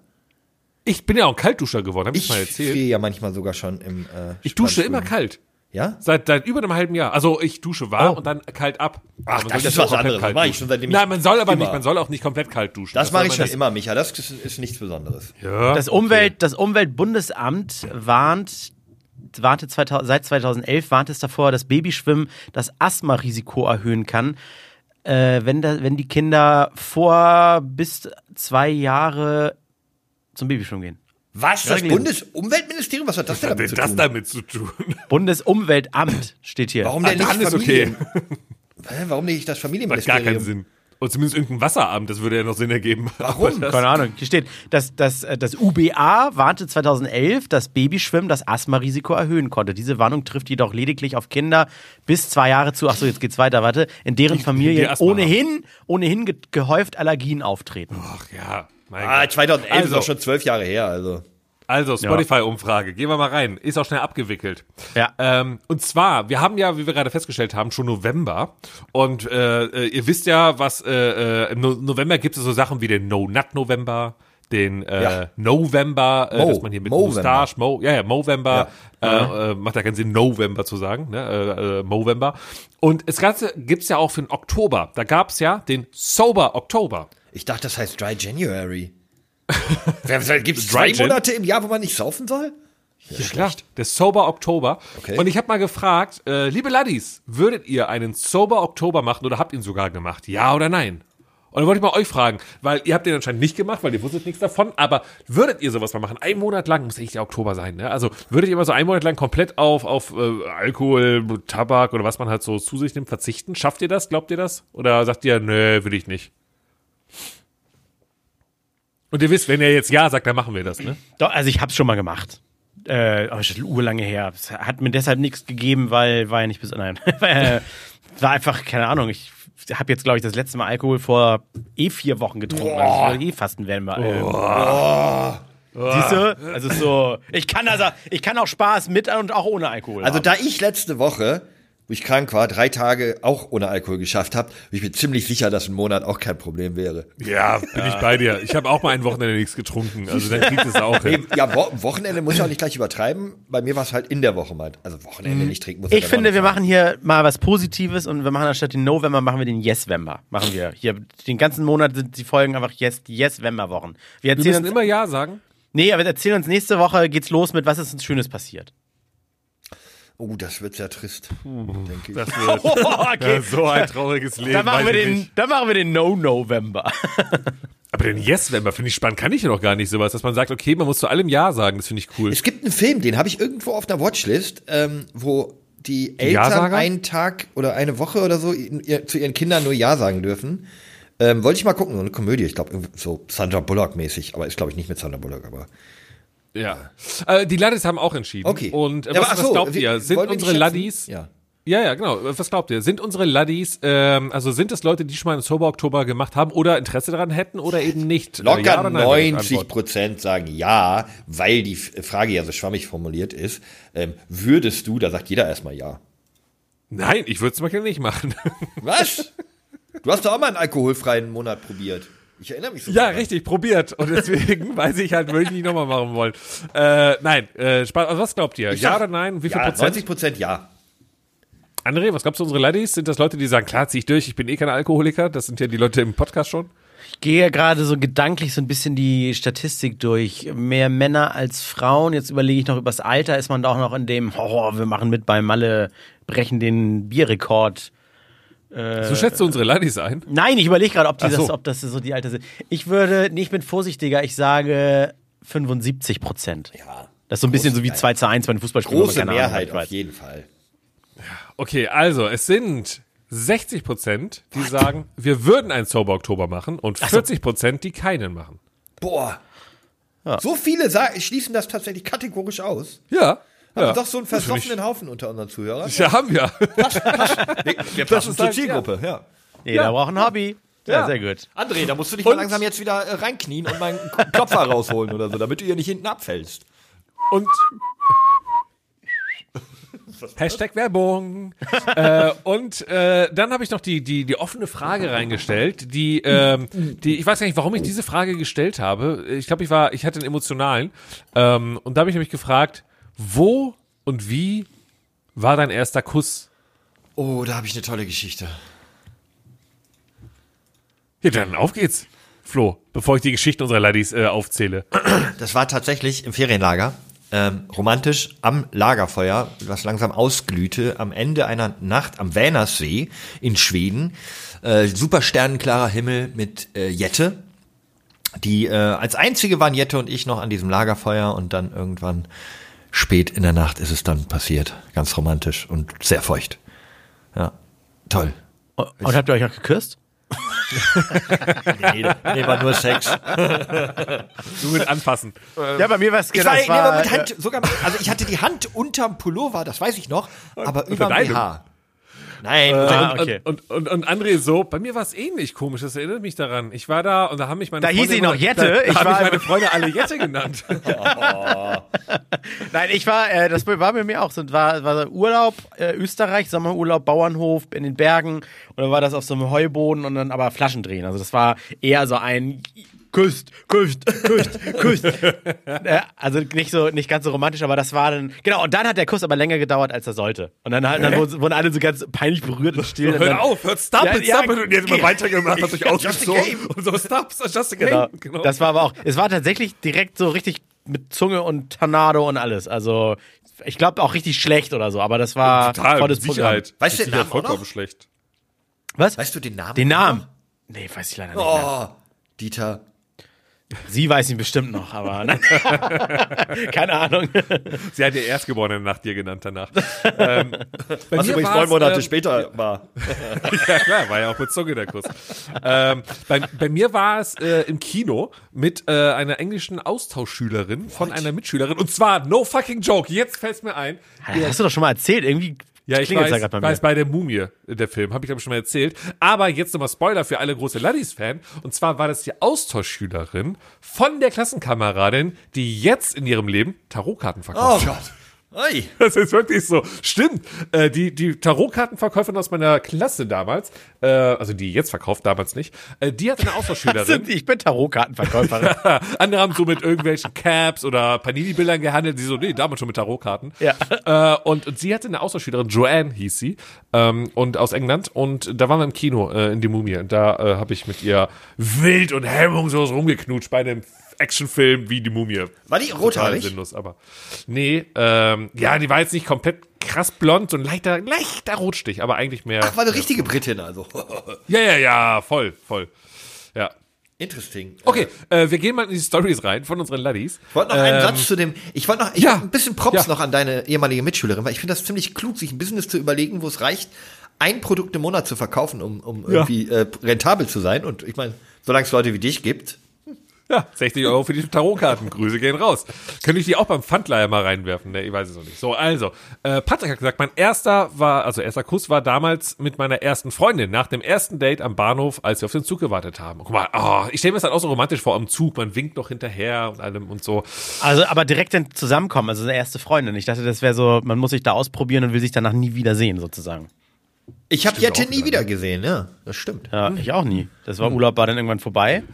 ich bin ja auch ein Kaltduscher geworden, hab ich, Ich mal erzählt. friere ja manchmal sogar schon im. Äh, Ich dusche immer kalt. Ja? Seit, seit über einem halben Jahr. Also ich dusche warm und dann kalt ab. Ach, man das soll ist was anderes. kalt Das mach ich schon seitdem ich- Nein, man soll aber immer. nicht, man soll auch nicht komplett kalt duschen. Das, mache ich schon immer, Micha. Das ist, ist nichts Besonderes. Ja, Das, Umwelt, das Umweltbundesamt warnt, warnte 2000, seit 2011 warnt es davor, dass Babyschwimmen das Asthmarisiko erhöhen kann, äh, wenn, da, wenn die Kinder vor bis zwei Jahre zum Babyschwimmen gehen. Was? Das. Bundesumweltministerium? Was hat das denn Was hat damit denn zu das tun? damit zu tun? Bundesumweltamt steht hier. Warum denn Ah, nicht Familien? okay. Warum nicht das Macht gar Familienministerium? keinen Sinn. Und zumindest irgendein Wasseramt, das würde ja noch Sinn ergeben. Warum? Keine Ahnung. Hier steht, dass das, äh, das UBA warnte 2011, dass Babyschwimmen das Asthma-Risiko erhöhen konnte. Diese Warnung trifft jedoch lediglich auf Kinder bis zwei Jahre zu. Achso, jetzt geht's weiter, warte. In deren Familien ohnehin, ohnehin ge gehäuft Allergien auftreten. Ach ja, mein Ah, Gott. 2011 ist Also. auch schon zwölf Jahre her, also. Also, Spotify-Umfrage. Gehen wir mal rein. Ist auch schnell abgewickelt. Ja. Ähm, und zwar, wir haben ja, wie wir gerade festgestellt haben, schon November. Und äh, äh, ihr wisst ja, was äh, äh, im no November gibt es so Sachen wie den No-Nut-November, den äh, Ja. November, äh, Mo. dass man hier mit Movember. Mustache, Mo, ja, ja, Movember, Äh, äh, macht ja keinen Sinn, November zu sagen, ne? äh, äh, Movember. Und das Ganze gibt's ja auch für den Oktober. Da gab's ja den Sober Oktober. Ich dachte, das heißt Dry January. Gibt es Gin? Monate im Jahr, wo man nicht saufen soll? Ja, klar. Der Sober Oktober. Okay. Und ich habe mal gefragt, äh, liebe Laddies, würdet ihr einen Sober Oktober machen oder habt ihn sogar gemacht? Ja oder nein? Und dann wollte ich mal euch fragen, weil ihr habt den anscheinend nicht gemacht, weil ihr wusstet nichts davon, aber würdet ihr sowas mal machen? Ein Monat lang, muss echt der Oktober sein, ne? Also würdet ihr mal so einen Monat lang komplett auf, auf äh, Alkohol, Tabak oder was man halt so zu sich nimmt, verzichten? Schafft ihr das? Glaubt ihr das? Oder sagt ihr, nö, will ich nicht? Und ihr wisst, wenn ihr jetzt Ja sagt, dann machen wir das, ne? Doch, also ich hab's schon mal gemacht. Äh, aber schon urlange her. Es hat mir deshalb nichts gegeben, weil war ja nicht bis nein. Äh, war einfach keine Ahnung. Ich habe jetzt glaube ich das letzte Mal Alkohol vor eh vier Wochen getrunken. Also eh fasten werden wir. Äh, Siehst du? Also so. Ich kann also, ich kann auch Spaß mit und auch ohne Alkohol. Also haben. da ich letzte Woche, wo ich krank war, drei Tage auch ohne Alkohol geschafft habe, bin ich mir ziemlich sicher, dass ein Monat auch kein Problem wäre. Ja, bin ich bei dir. Ich habe auch mal ein Wochenende nichts getrunken. Also dann kriegt es auch hin. Nee, ja, Wo Wochenende muss ja auch nicht gleich übertreiben. Bei mir war es halt in der Woche mal. Also Wochenende nicht trinken muss ja Ich dann finde, wir machen hier mal was Positives und wir machen anstatt den November, machen wir den Yes-Wember. Machen wir. Hier, den ganzen Monat sind die Folgen einfach Yes, Yes-Wember-Wochen. Wir Wir erzählen müssen uns, immer Ja sagen. nee, aber wir erzählen uns nächste Woche geht's los mit, was ist uns Schönes passiert. Oh, das wird sehr trist, denke ich. Das wird okay. ja, so ein trauriges Leben. Dann machen, wir den, nicht. dann machen wir den No-November. Aber den Yes-Member finde ich spannend. Kann ich ja noch gar nicht sowas, dass man sagt, okay, man muss zu allem Ja sagen. Das finde ich cool. Es gibt einen Film, den habe ich irgendwo auf einer Watchlist, ähm, wo die Eltern Ja-Sager? einen Tag oder eine Woche oder so in- ihr, zu ihren Kindern nur Ja sagen dürfen. Ähm, wollte ich mal gucken, so eine Komödie, ich glaube so Sandra Bullock mäßig, aber ist glaube ich nicht mit Sandra Bullock, aber Ja. Äh, die Laddies haben auch entschieden. okay. Und äh, was, was so, glaubt ihr? Sind unsere? Laddies? Ja. Ja, ja, genau. Was glaubt ihr? Sind unsere Laddies, ähm, also sind es Leute, die schon mal einen Sober Oktober gemacht haben oder Interesse daran hätten oder eben nicht? Äh, Locker ja oder nein, wäre die 90 Antwort. Prozent sagen ja, weil die Frage ja so schwammig formuliert ist. Ähm, würdest du, da sagt jeder erstmal ja. Nein, ich würde es mal gerne nicht machen. Was? du hast doch auch mal einen alkoholfreien Monat probiert. Ich erinnere mich so. Ja, dran. richtig, probiert. Und deswegen weiß ich halt, würde ich nicht nochmal machen wollen. Äh, nein, äh, Spaß. Also was glaubt ihr? Ich ja sag- oder nein? Wie viel Ja, Prozent? 90 Prozent ja. André, was glaubst du, unsere Laddies? Sind das Leute, die sagen, klar, zieh ich durch, ich bin eh kein Alkoholiker? Das sind ja die Leute im Podcast schon. Ich gehe gerade so gedanklich so ein bisschen die Statistik durch. Mehr Männer als Frauen. Jetzt überlege ich noch übers Alter. Ist man da auch noch in dem, oh, wir machen mit bei Malle, brechen den Bierrekord. So schätzt du unsere Laddies ein? Nein, ich überlege gerade, ob, so. das- ob das so die Alter sind. Ich würde, nee, ich bin vorsichtiger, ich sage 75 Prozent. Ja. Das ist so ein bisschen so wie Große- 2 zu 1 bei den Fußballspielen. Große keine Ahnung Mehrheit ich auf jeden Fall. Okay, also es sind 60 Prozent, die sagen, wir würden einen Sober Oktober machen und 40 Prozent, die keinen machen. Boah. So viele sagen, schließen das tatsächlich kategorisch aus. Ja. Also ja. doch so einen versoffenen Haufen unter unseren Zuhörern. Ja, haben wir. Wir passen zur Zielgruppe, ja. Jeder braucht ein Hobby. Ja, sehr gut. André, da musst du dich Und- mal langsam jetzt wieder äh, reinknien und meinen Klopfer rausholen oder so, damit du hier nicht hinten abfällst. Und Hashtag Werbung. äh, und äh, dann habe ich noch die, die, die offene Frage reingestellt, die, ähm, die, ich weiß gar nicht, warum ich diese Frage gestellt habe. Ich glaube, ich war, ich hatte einen emotionalen. Ähm, und da habe ich nämlich gefragt, wo und wie war dein erster Kuss? Oh, da habe ich eine tolle Geschichte. Ja, dann auf geht's, Flo, bevor ich die Geschichte unserer Ladies äh, aufzähle. Das war tatsächlich im Ferienlager. Ähm, romantisch am Lagerfeuer, was langsam ausglühte, am Ende einer Nacht am Vänersee in Schweden. Äh, super sternenklarer Himmel mit äh, Jette. die äh, als einzige waren Jette und ich noch an diesem Lagerfeuer und dann irgendwann spät in der Nacht ist es dann passiert. Ganz romantisch und sehr feucht. Ja, toll. Und, und habt ihr euch auch geküsst? Nee, nee war nur Sex. Nur mit anfassen. Ja, bei mir war es Ich genau. war, es nee, war, mit Hand, sogar, mit- also ich hatte die Hand unterm Pullover, das weiß ich noch, aber über? BH. Nein, Ah, und, okay. und, und, und André so, bei mir war es ähnlich komisch, das erinnert mich daran. Ich war da und da haben mich meine Da hieß Freunde sie noch immer- Jette, Da, da ich haben war- mich meine Freunde alle Jette genannt. Nein, ich war, äh, das war bei mir auch so, war, war Urlaub, äh, Österreich, Sommerurlaub, Bauernhof in den Bergen und dann war das auf so einem Heuboden und dann aber Flaschen drehen. Also das war eher so ein Küsst, küsst, küsst, küsst. äh, also nicht so, nicht ganz so romantisch, aber das war dann, genau, und dann hat der Kuss aber länger gedauert, als er sollte. Und dann, halt, dann wurden, alle so ganz peinlich berührt und still. und Hört dann, auf, hört stop Ja, it, ja, stop it. Und jetzt immer weitergemacht, hat sich ausgezogen. Und so, stop, it's just a Genau. game. Genau. Das war aber auch, es war tatsächlich direkt so richtig mit Zunge und Tornado und alles. Also, ich glaube auch richtig schlecht oder so, aber das war Total, volles Sicherheit. Weißt du den Namen auch noch? vollkommen schlecht. Programm. Was? weißt du den Namen? Den Namen? Nee, weiß ich leider nicht mehr. Oh, Dieter. Sie weiß ihn bestimmt noch, aber ne? keine Ahnung. Sie hat ihr Erstgeborenen nach dir genannt danach. ähm, bei Was mir übrigens neun Monate ähm, später war. Ja klar, war ja auch mit Zunge der Kuss. ähm, bei, bei mir war es äh, im Kino mit äh, einer englischen Austauschschülerin von einer Mitschülerin. Und zwar, no fucking joke, jetzt fällt's mir ein. Hast du doch schon mal erzählt, irgendwie Ja, ich klingelt's weiß, grad bei weiß bei der Mumie, äh, der Film, habe ich glaube ich schon mal erzählt. Aber jetzt nochmal Spoiler für alle große Laddies-Fan. Und zwar war das die Austauschschülerin von der Klassenkameradin, die jetzt in ihrem Leben Tarotkarten verkauft. Oh Gott. Ui. Das ist wirklich so. Stimmt. Äh, die, die Tarotkartenverkäuferin aus meiner Klasse damals, äh, also die jetzt verkauft, damals nicht, äh, die hatte eine Austauschschülerin. Ich bin Tarotkartenverkäuferin. Andere haben so mit irgendwelchen Caps oder Panini-Bildern gehandelt. Sie so, nee, damals schon mit Tarotkarten. Ja. Äh, und, und sie hatte eine Austauschschülerin, Joanne hieß sie, ähm, und aus England. Und da waren wir im Kino äh, in die Mumie. Und da äh, habe ich mit ihr wild und hemmungslos rumgeknutscht bei einem Actionfilm wie die Mumie. War die rothaarig? sinnlos, aber. Nee, ähm, ja, die war jetzt nicht komplett krass blond, so ein leichter, leichter Rotstich, aber eigentlich mehr. Ach, war eine richtige Britin also. Ja, ja, ja, voll, voll. Ja. Interesting. Okay, äh, wir gehen mal in die Stories rein von unseren Laddies. Ich wollte noch einen Satz zu dem, ich wollte noch, ich ja. ein bisschen Props Ja. noch an deine ehemalige Mitschülerin, weil ich finde das ziemlich klug, sich ein Business zu überlegen, wo es reicht, ein Produkt im Monat zu verkaufen, um, um irgendwie äh, rentabel zu sein. Und ich meine, solange es Leute wie dich gibt, Ja, 60 Euro für die Tarotkarten. Grüße gehen raus. Könnte ich die auch beim Pfandleiher mal reinwerfen? Ne, ich weiß es noch nicht. So, also, äh, Patrick hat gesagt, mein erster war, also erster Kuss war damals mit meiner ersten Freundin nach dem ersten Date am Bahnhof, als wir auf den Zug gewartet haben. Guck mal, oh, ich stelle mir das halt auch so romantisch vor am Zug. Man winkt noch hinterher und allem und so. Also, aber direkt dann zusammenkommen, also eine erste Freundin. Ich dachte, das wäre so, man muss sich da ausprobieren und will sich danach nie wiedersehen, sozusagen. ich habe Jette nie wieder gesehen, ja, das stimmt. Ja, ich auch nie. Das war Urlaub, war dann irgendwann vorbei.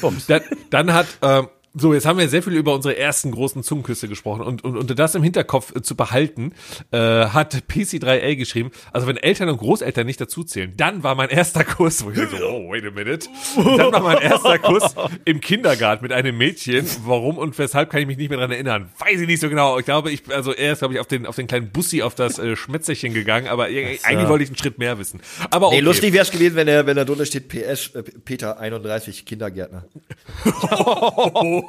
Bums. Dann, dann hat, ähm, so, jetzt haben wir sehr viel über unsere ersten großen Zungenküsse gesprochen und, und, und das im Hinterkopf äh, zu behalten, äh, hat PC3L geschrieben, also wenn Eltern und Großeltern nicht dazu zählen, dann war mein erster Kuss, wo ich so, oh, wait a minute, dann war mein erster Kuss im Kindergarten mit einem Mädchen, warum und weshalb kann ich mich nicht mehr dran erinnern, weiß ich nicht so genau, ich glaube, ich, also er ist, glaube ich, auf den, auf den kleinen Bussi, auf das äh, Schmetzerchen gegangen, aber eigentlich wollte ich einen Schritt mehr wissen. Aber okay. Nee, lustig wäre es gewesen, wenn er, wenn da drunter steht PS, äh, Peter 31, Kindergärtner.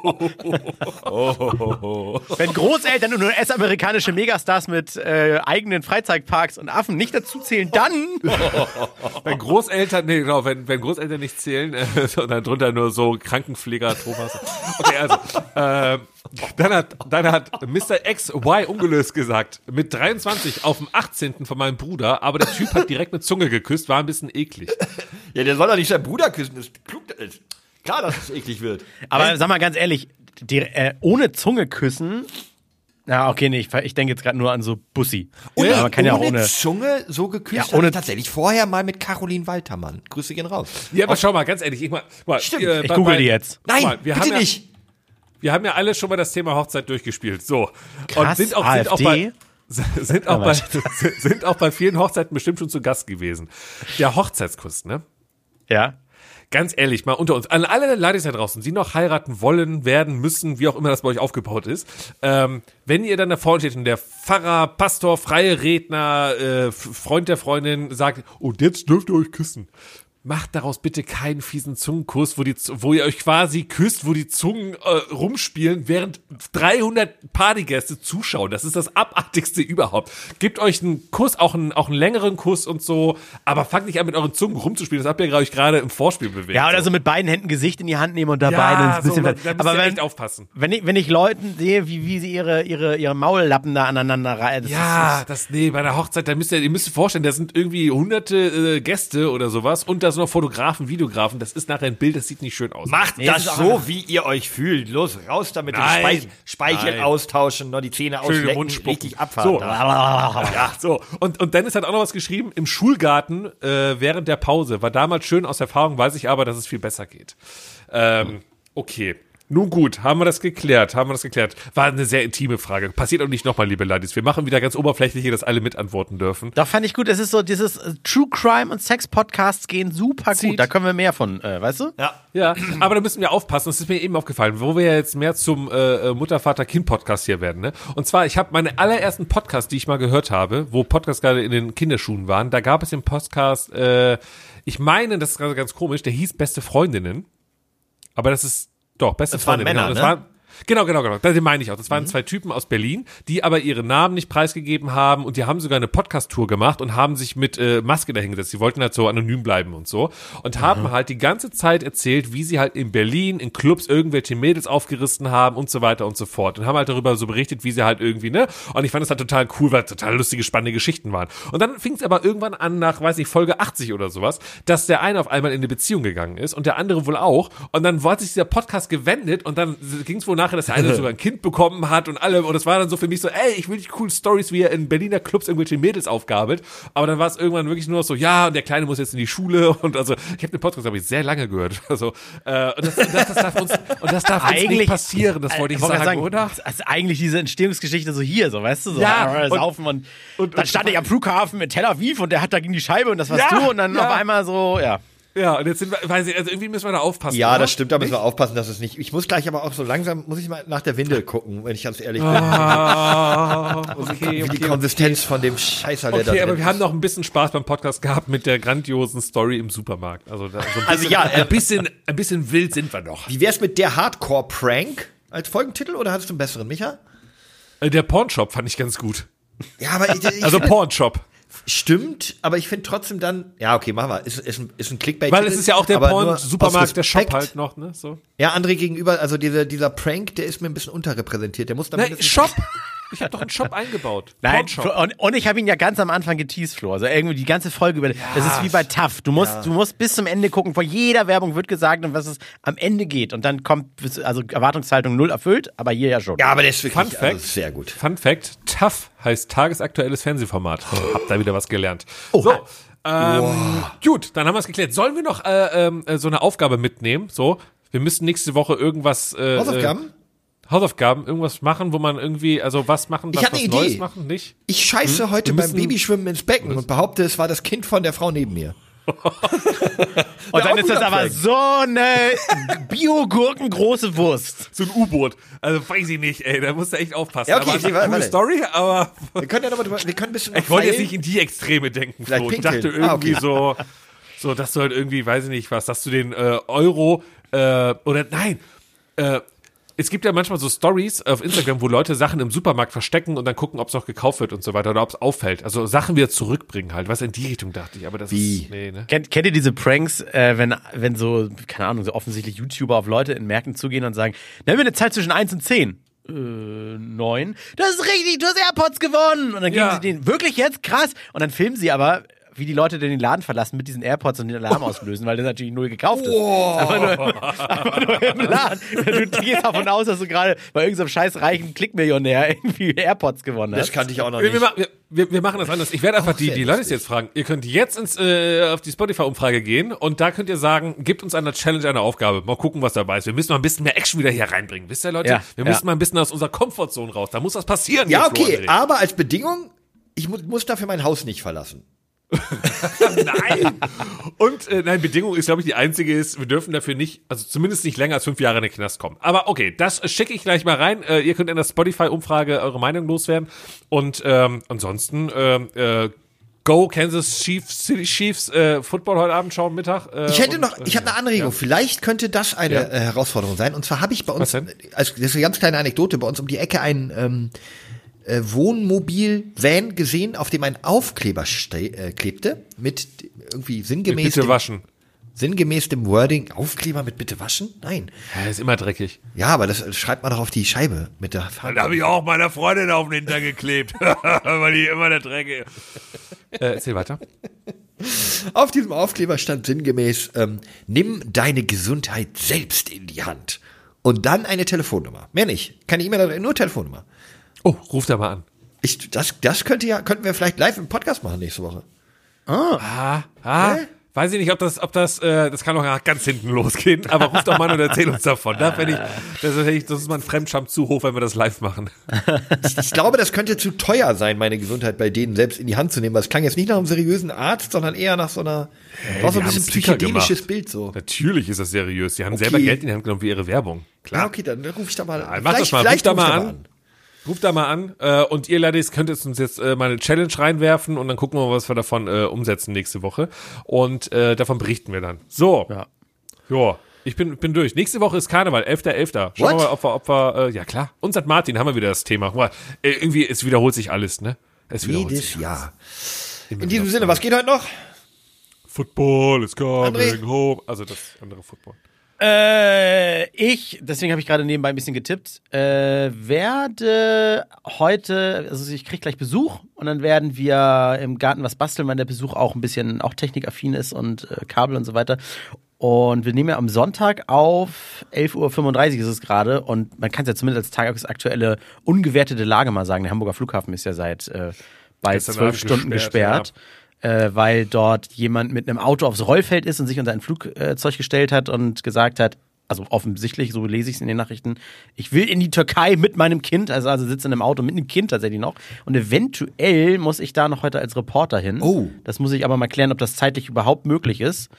Wenn Großeltern und US-amerikanische Megastars mit äh, eigenen Freizeitparks und Affen nicht dazu zählen, dann. Wenn Großeltern, nee, genau, wenn, wenn Großeltern nicht zählen, äh, sondern drunter nur so Krankenpfleger Thomas. Okay, also, äh, dann hat, dann hat Mr. XY ungelöst gesagt, mit 23 auf dem 18. von meinem Bruder, aber der Typ hat direkt mit Zunge geküsst, war ein bisschen eklig. Ja, der soll doch nicht seinen Bruder küssen, das ist klug. Das ist klar, dass es eklig wird. Aber sag mal ganz ehrlich, die, äh, ohne Zunge küssen. Na, okay, nee, ich, ich denke jetzt gerade nur an so Bussi. Ohne, ja, man kann ja auch ohne. Zunge so geküsst. Ja, Ja, ohne- ohne tatsächlich vorher mal mit Caroline Waltermann. Grüße gehen raus. Ja, aber schau mal, ganz ehrlich, ich mal, mal Stimmt, äh, Ich bei- google die jetzt. Nein, mal, wir bitte haben ja, nicht. Wir haben ja alle schon mal das Thema Hochzeit durchgespielt. So. Krass, und sind auch, sind auch bei, AfD? sind auch, Ja, bei, sind auch bei vielen Hochzeiten bestimmt schon zu Gast gewesen. Der Hochzeitskuss, ne? Ja. Ganz ehrlich, mal unter uns, an alle Ladies da draußen, die noch heiraten wollen, werden, müssen, wie auch immer das bei euch aufgebaut ist, ähm, wenn ihr dann da vorne steht und der Pfarrer, Pastor, freie Redner, äh, Freund der Freundin sagt, und jetzt dürft ihr euch küssen. Macht daraus bitte keinen fiesen Zungenkuss, wo, die, wo ihr euch quasi küsst, wo die Zungen äh, rumspielen, während 300 Partygäste zuschauen. Das ist das abartigste überhaupt. Gebt euch einen Kuss, auch einen, auch einen längeren Kuss und so, aber fangt nicht an, mit euren Zungen rumzuspielen. Das habt ihr, glaube ich, gerade im Vorspiel bewegt. Ja, oder so mit beiden Händen Gesicht in die Hand nehmen und dabei Ja, ein bisschen. so, da aber wenn, echt aufpassen. wenn ich, wenn ich Leuten sehe, wie, wie sie ihre, ihre, ihre Maullappen da aneinander reihen. das Ja, ist- das, nee, bei der Hochzeit, da müsst ihr, ihr müsst euch vorstellen, da sind irgendwie hunderte äh, Gäste oder sowas und da sind noch Fotografen, Videografen. Das ist nachher ein Bild, das sieht nicht schön aus. Macht Nee, das so, wie ihr euch fühlt. Los, raus damit. den Nein. Speich Speichel Nein. austauschen, noch die Zähne auslecken, richtig abfahren. So. Ja, so. Und, und Dennis hat auch noch was geschrieben. Im Schulgarten äh, während der Pause. War damals schön aus Erfahrung, weiß ich aber, dass es viel besser geht. Ähm, okay. Nun gut, haben wir das geklärt, haben wir das geklärt. War eine sehr intime Frage. Passiert auch nicht nochmal, liebe Ladies. Wir machen wieder ganz oberflächlich hier, dass alle mitantworten dürfen. Doch, fand ich gut. Es ist so, dieses äh, True Crime und Sex Podcasts gehen super Zieht. gut. Da können wir mehr von, äh, weißt du? Ja. Ja, aber da müssen wir aufpassen. Das ist mir eben aufgefallen, wo wir ja jetzt mehr zum äh, Mutter, Vater, Kind Podcast hier werden. Ne? Und zwar, ich habe meine allerersten Podcasts, die ich mal gehört habe, wo Podcasts gerade in den Kinderschuhen waren. Da gab es den Podcast, äh, ich meine, das ist gerade ganz komisch, der hieß Beste Freundinnen. Aber das ist doch beste Das waren Freundinnen. Männer, genau, ne? Genau, genau, genau. Den meine ich auch. Das waren zwei Typen aus Berlin, die aber ihre Namen nicht preisgegeben haben und die haben sogar eine Podcast-Tour gemacht und haben sich mit äh, Maske dahingesetzt. Die wollten halt so anonym bleiben und so und haben halt die ganze Zeit erzählt, wie sie halt in Berlin in Clubs irgendwelche Mädels aufgerissen haben und so weiter und so fort und haben halt darüber so berichtet, wie sie halt irgendwie, ne? Und ich fand das halt total cool, weil total lustige, spannende Geschichten waren. Und dann fing es aber irgendwann an nach, weiß nicht, Folge 80 oder sowas, dass der eine auf einmal in eine Beziehung gegangen ist und der andere wohl auch und dann hat sich dieser Podcast gewendet und dann ging es wohl nachher, dass der eine sogar ein Kind bekommen hat und alle und das war dann so für mich so, ey, ich will die coolen Stories, wie er in Berliner Clubs irgendwelche Mädels aufgabelt, aber dann war es irgendwann wirklich nur so, ja, und der Kleine muss jetzt in die Schule und also ich habe den Podcast habe ich sehr lange gehört, also äh, und, das, das, das darf uns und das darf uns nicht Eigentlich- passieren, das wollte ich wollte sagen, gerade oder? Ist eigentlich diese Entstehungsgeschichte so hier, so weißt du, so Ja, äh, und- saufen und, und- dann stand ich am Flughafen mit Tel Aviv und der hat da gegen die Scheibe und das warst Ja, du und dann ja. auf einmal so, ja. Ja, und jetzt sind wir, weiß ich, also irgendwie müssen wir da aufpassen. Ja, oder? das stimmt, da müssen wir aufpassen, dass es nicht. Ich muss gleich aber auch so langsam, muss ich mal nach der Windel gucken, wenn ich ganz ehrlich bin. Ah, okay, wie die okay, Konsistenz von dem Scheißer, der da Okay, drin aber wir haben noch ein bisschen Spaß beim Podcast gehabt mit der grandiosen Story im Supermarkt. Also, da, so ein bisschen, Also ja, äh, ein bisschen, ein bisschen wild sind wir noch. Wie wär's mit der Hardcore-Prank als Folgentitel oder hattest du einen besseren, Micha? Äh, Der Pornshop fand ich ganz gut. Ja, aber ich, ich Also Pornshop. Stimmt, aber ich finde trotzdem dann, ja, okay, machen wir. Ist, ist, ein, ist ein Clickbait. Weil es ist ja auch der Porn-Supermarkt, der Shop halt noch, ne? So. Ja, André gegenüber, also dieser, dieser Prank, der ist mir ein bisschen unterrepräsentiert. Der muss dann mindestens- Shop. Ich habe doch einen Shop eingebaut. Nein, und, und ich habe ihn ja ganz am Anfang geteased, Flo. Also irgendwie die ganze Folge über. das ist wie bei TAF. Du musst, du musst bis zum Ende gucken. Vor jeder Werbung wird gesagt, um was es am Ende geht. Und dann kommt, also Erwartungshaltung null erfüllt, aber hier ja schon. Ja, aber der ist wirklich Fun Fact. also sehr gut. Fun Fact: TAF heißt tagesaktuelles Fernsehformat. Hab da wieder was gelernt. So. Ähm, Gut, dann haben wir es geklärt. Sollen wir noch äh, ähm, äh, so eine Aufgabe mitnehmen? So, wir müssen nächste Woche irgendwas. Äh, Hausaufgaben? Hausaufgaben, irgendwas machen, wo man irgendwie, also was machen, was, hab was eine Neues Idee. machen, nicht? Ich scheiße heute Hm? Wir beim Babyschwimmen ins Becken und behaupte, es war das Kind von der Frau neben mir. und dann ist das aber Prank. so eine Biogurkengroße Wurst. So ein U-Boot. Also weiß ich nicht, ey, da musst du echt aufpassen. Ja, okay, aber warte, coole. Story, aber Wir können ja noch mal drüber, wir können ein bisschen ich wollte jetzt nicht in die Extreme denken, Vielleicht Flo. Ich dachte irgendwie Ah, okay. so, so, dass du halt irgendwie, weiß ich nicht was, dass du den äh, Euro äh, oder nein, äh, es gibt ja manchmal so Stories auf Instagram, wo Leute Sachen im Supermarkt verstecken und dann gucken, ob es noch gekauft wird und so weiter oder ob es auffällt. Also Sachen wieder zurückbringen halt. Was in die Richtung dachte ich, aber das Wie? ist nee, ne? Kennt, kennt ihr diese Pranks, äh, wenn, wenn so, keine Ahnung, so offensichtlich YouTuber auf Leute in Märkten zugehen und sagen, nennen wir eine Zeit zwischen 1 und 10? Äh, 9. Das ist richtig, du hast AirPods gewonnen. Und dann geben Ja. sie den, wirklich jetzt? Krass. Und dann filmen sie aber, wie die Leute den Laden verlassen mit diesen AirPods und den Alarm auslösen, weil das natürlich null gekauft ist. Einfach, nur, einfach nur im Laden. Du gehst davon aus, dass du gerade bei irgendeinem scheiß reichen Klickmillionär irgendwie AirPods gewonnen hast. Das kannte ich auch noch Wir, wir, nicht. ma- wir, wir, wir machen das anders. Ich werde einfach die, die Leute jetzt fragen. Ihr könnt jetzt ins, äh, auf die Spotify-Umfrage gehen und da könnt ihr sagen, gebt uns eine Challenge, eine Aufgabe. Mal gucken, was dabei ist. Wir müssen mal ein bisschen mehr Action wieder hier reinbringen. Wisst ihr, Leute? Ja, wir ja. müssen mal ein bisschen aus unserer Komfortzone raus. Da muss was passieren. Ja, okay, aber als Bedingung, ich mu muss dafür mein Haus nicht verlassen. Nein. Und äh, nein, Bedingung ist, glaube ich, die einzige ist, wir dürfen dafür nicht, also zumindest nicht länger als fünf Jahre in den Knast kommen. Aber okay, das schicke ich gleich mal rein. Äh, ihr könnt in der Spotify-Umfrage eure Meinung loswerden. Und ähm, ansonsten ähm, äh, Go Kansas Chiefs, City Chiefs äh, Football heute Abend schauen, Mittag. Äh, Ich hätte und, noch, ich habe eine Anregung. Vielleicht könnte das eine Ja. äh, Herausforderung sein. Und zwar habe ich bei uns, denn? also das ist eine ganz kleine Anekdote, bei uns um die Ecke ein ähm, äh, Wohnmobil-Van gesehen, auf dem ein Aufkleber äh, klebte mit irgendwie Mit sinngemäß bitte dem, waschen. sinngemäß dem Wording Aufkleber mit bitte waschen? Nein. Ja, ist immer dreckig. Ja, aber das schreibt man doch auf die Scheibe mit der Farbe. Da habe ich auch meiner Freundin auf den Hintern geklebt, weil die immer der Dreck ist. Äh, erzähl weiter. Auf diesem Aufkleber stand sinngemäß, ähm, nimm deine Gesundheit selbst in die Hand. Und dann eine Telefonnummer. Mehr nicht. Keine E-Mail, nur Telefonnummer. Oh, ruf da mal an. Ich, das, das könnte ja, könnten wir vielleicht live im Podcast machen nächste Woche. Ah, ah. Hä? Weiß ich nicht, ob das, ob das, äh, das kann doch ganz hinten losgehen, aber ruf doch mal an und erzähl uns davon. Da ich, das ist, das ist mal ein Fremdscham zu hoch, wenn wir das live machen. Ich glaube, das könnte zu teuer sein, meine Gesundheit bei denen selbst in die Hand zu nehmen. Es klang jetzt nicht nach einem seriösen Arzt, sondern eher nach so einer, war so ein bisschen psychedelisches. Bild so. Natürlich ist das seriös. Die haben Okay. selber Geld in die Hand genommen für ihre Werbung. Ja, okay, dann rufe ich da mal Ja, mach das mal, ruf vielleicht da ruf mal ich an. Ruft da mal an äh, und ihr Ladies könnt jetzt uns jetzt äh, mal eine Challenge reinwerfen und dann gucken wir mal, was wir davon äh, umsetzen nächste Woche. Und äh, davon berichten wir dann. So. Ja. Ja. Ich bin, bin durch. Nächste Woche ist Karneval, 11.11. Schauen wir mal, ob wir, ob wir äh, ja klar, uns St. Martin haben wir wieder das Thema. Guck mal, äh, irgendwie, es wiederholt sich alles, ne? Es wiederholt Jedes sich. Jahr. Immer In diesem. Sinne, was geht heute noch? Football is coming André? home. Also das andere Football. Äh, ich, deswegen habe ich gerade nebenbei ein bisschen getippt, äh, werde heute, also ich krieg gleich Besuch und dann werden wir im Garten was basteln, weil der Besuch auch ein bisschen auch technikaffin ist und äh, Kabel und so weiter. Und wir nehmen ja am Sonntag auf 11.35 Uhr ist es gerade und man kann es ja zumindest als tagesaktuelle ungewertete Lage mal sagen. Der Hamburger Flughafen ist ja seit äh, bald zwölf Stunden gesperrt, gesperrt äh, weil dort jemand mit einem Auto aufs Rollfeld ist und sich unter ein Flugzeug gestellt hat und gesagt hat, also offensichtlich, so lese ich es in den Nachrichten, ich will in die Türkei mit meinem Kind, also, also sitze in einem Auto mit einem Kind tatsächlich noch. Und eventuell muss ich da noch heute als Reporter hin. Oh. Das muss ich aber mal klären, ob das zeitlich überhaupt möglich ist.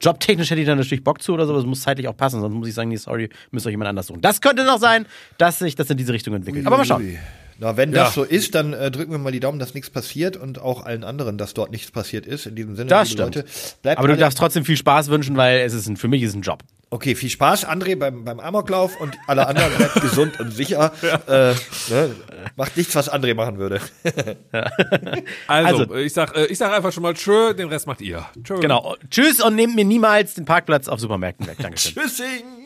Jobtechnisch hätte ich da natürlich Bock zu oder so, aber es muss zeitlich auch passen, sonst muss ich sagen, nee, sorry, müsst euch jemand anders suchen. Das könnte noch sein, dass sich das in diese Richtung entwickelt. aber mal schauen. Ui. Na, wenn Ja. das so ist, dann äh, drücken wir mal die Daumen, dass nichts passiert und auch allen anderen, dass dort nichts passiert ist. In diesem Sinne, Das liebe stimmt. Leute, bleibt Aber du darfst trotzdem viel Spaß wünschen, weil es ist ein, für mich ist es ein Job. Okay, viel Spaß, André, beim, beim Amoklauf und alle anderen bleibt gesund und sicher. Äh, ne? Macht nichts, was André machen würde. Also, Also- ich sag, äh, ich sag einfach schon mal tschö, den Rest macht ihr. Tschö. Genau. Tschüss und nehmt mir niemals den Parkplatz auf Supermärkten weg. Dankeschön. Tschüssing!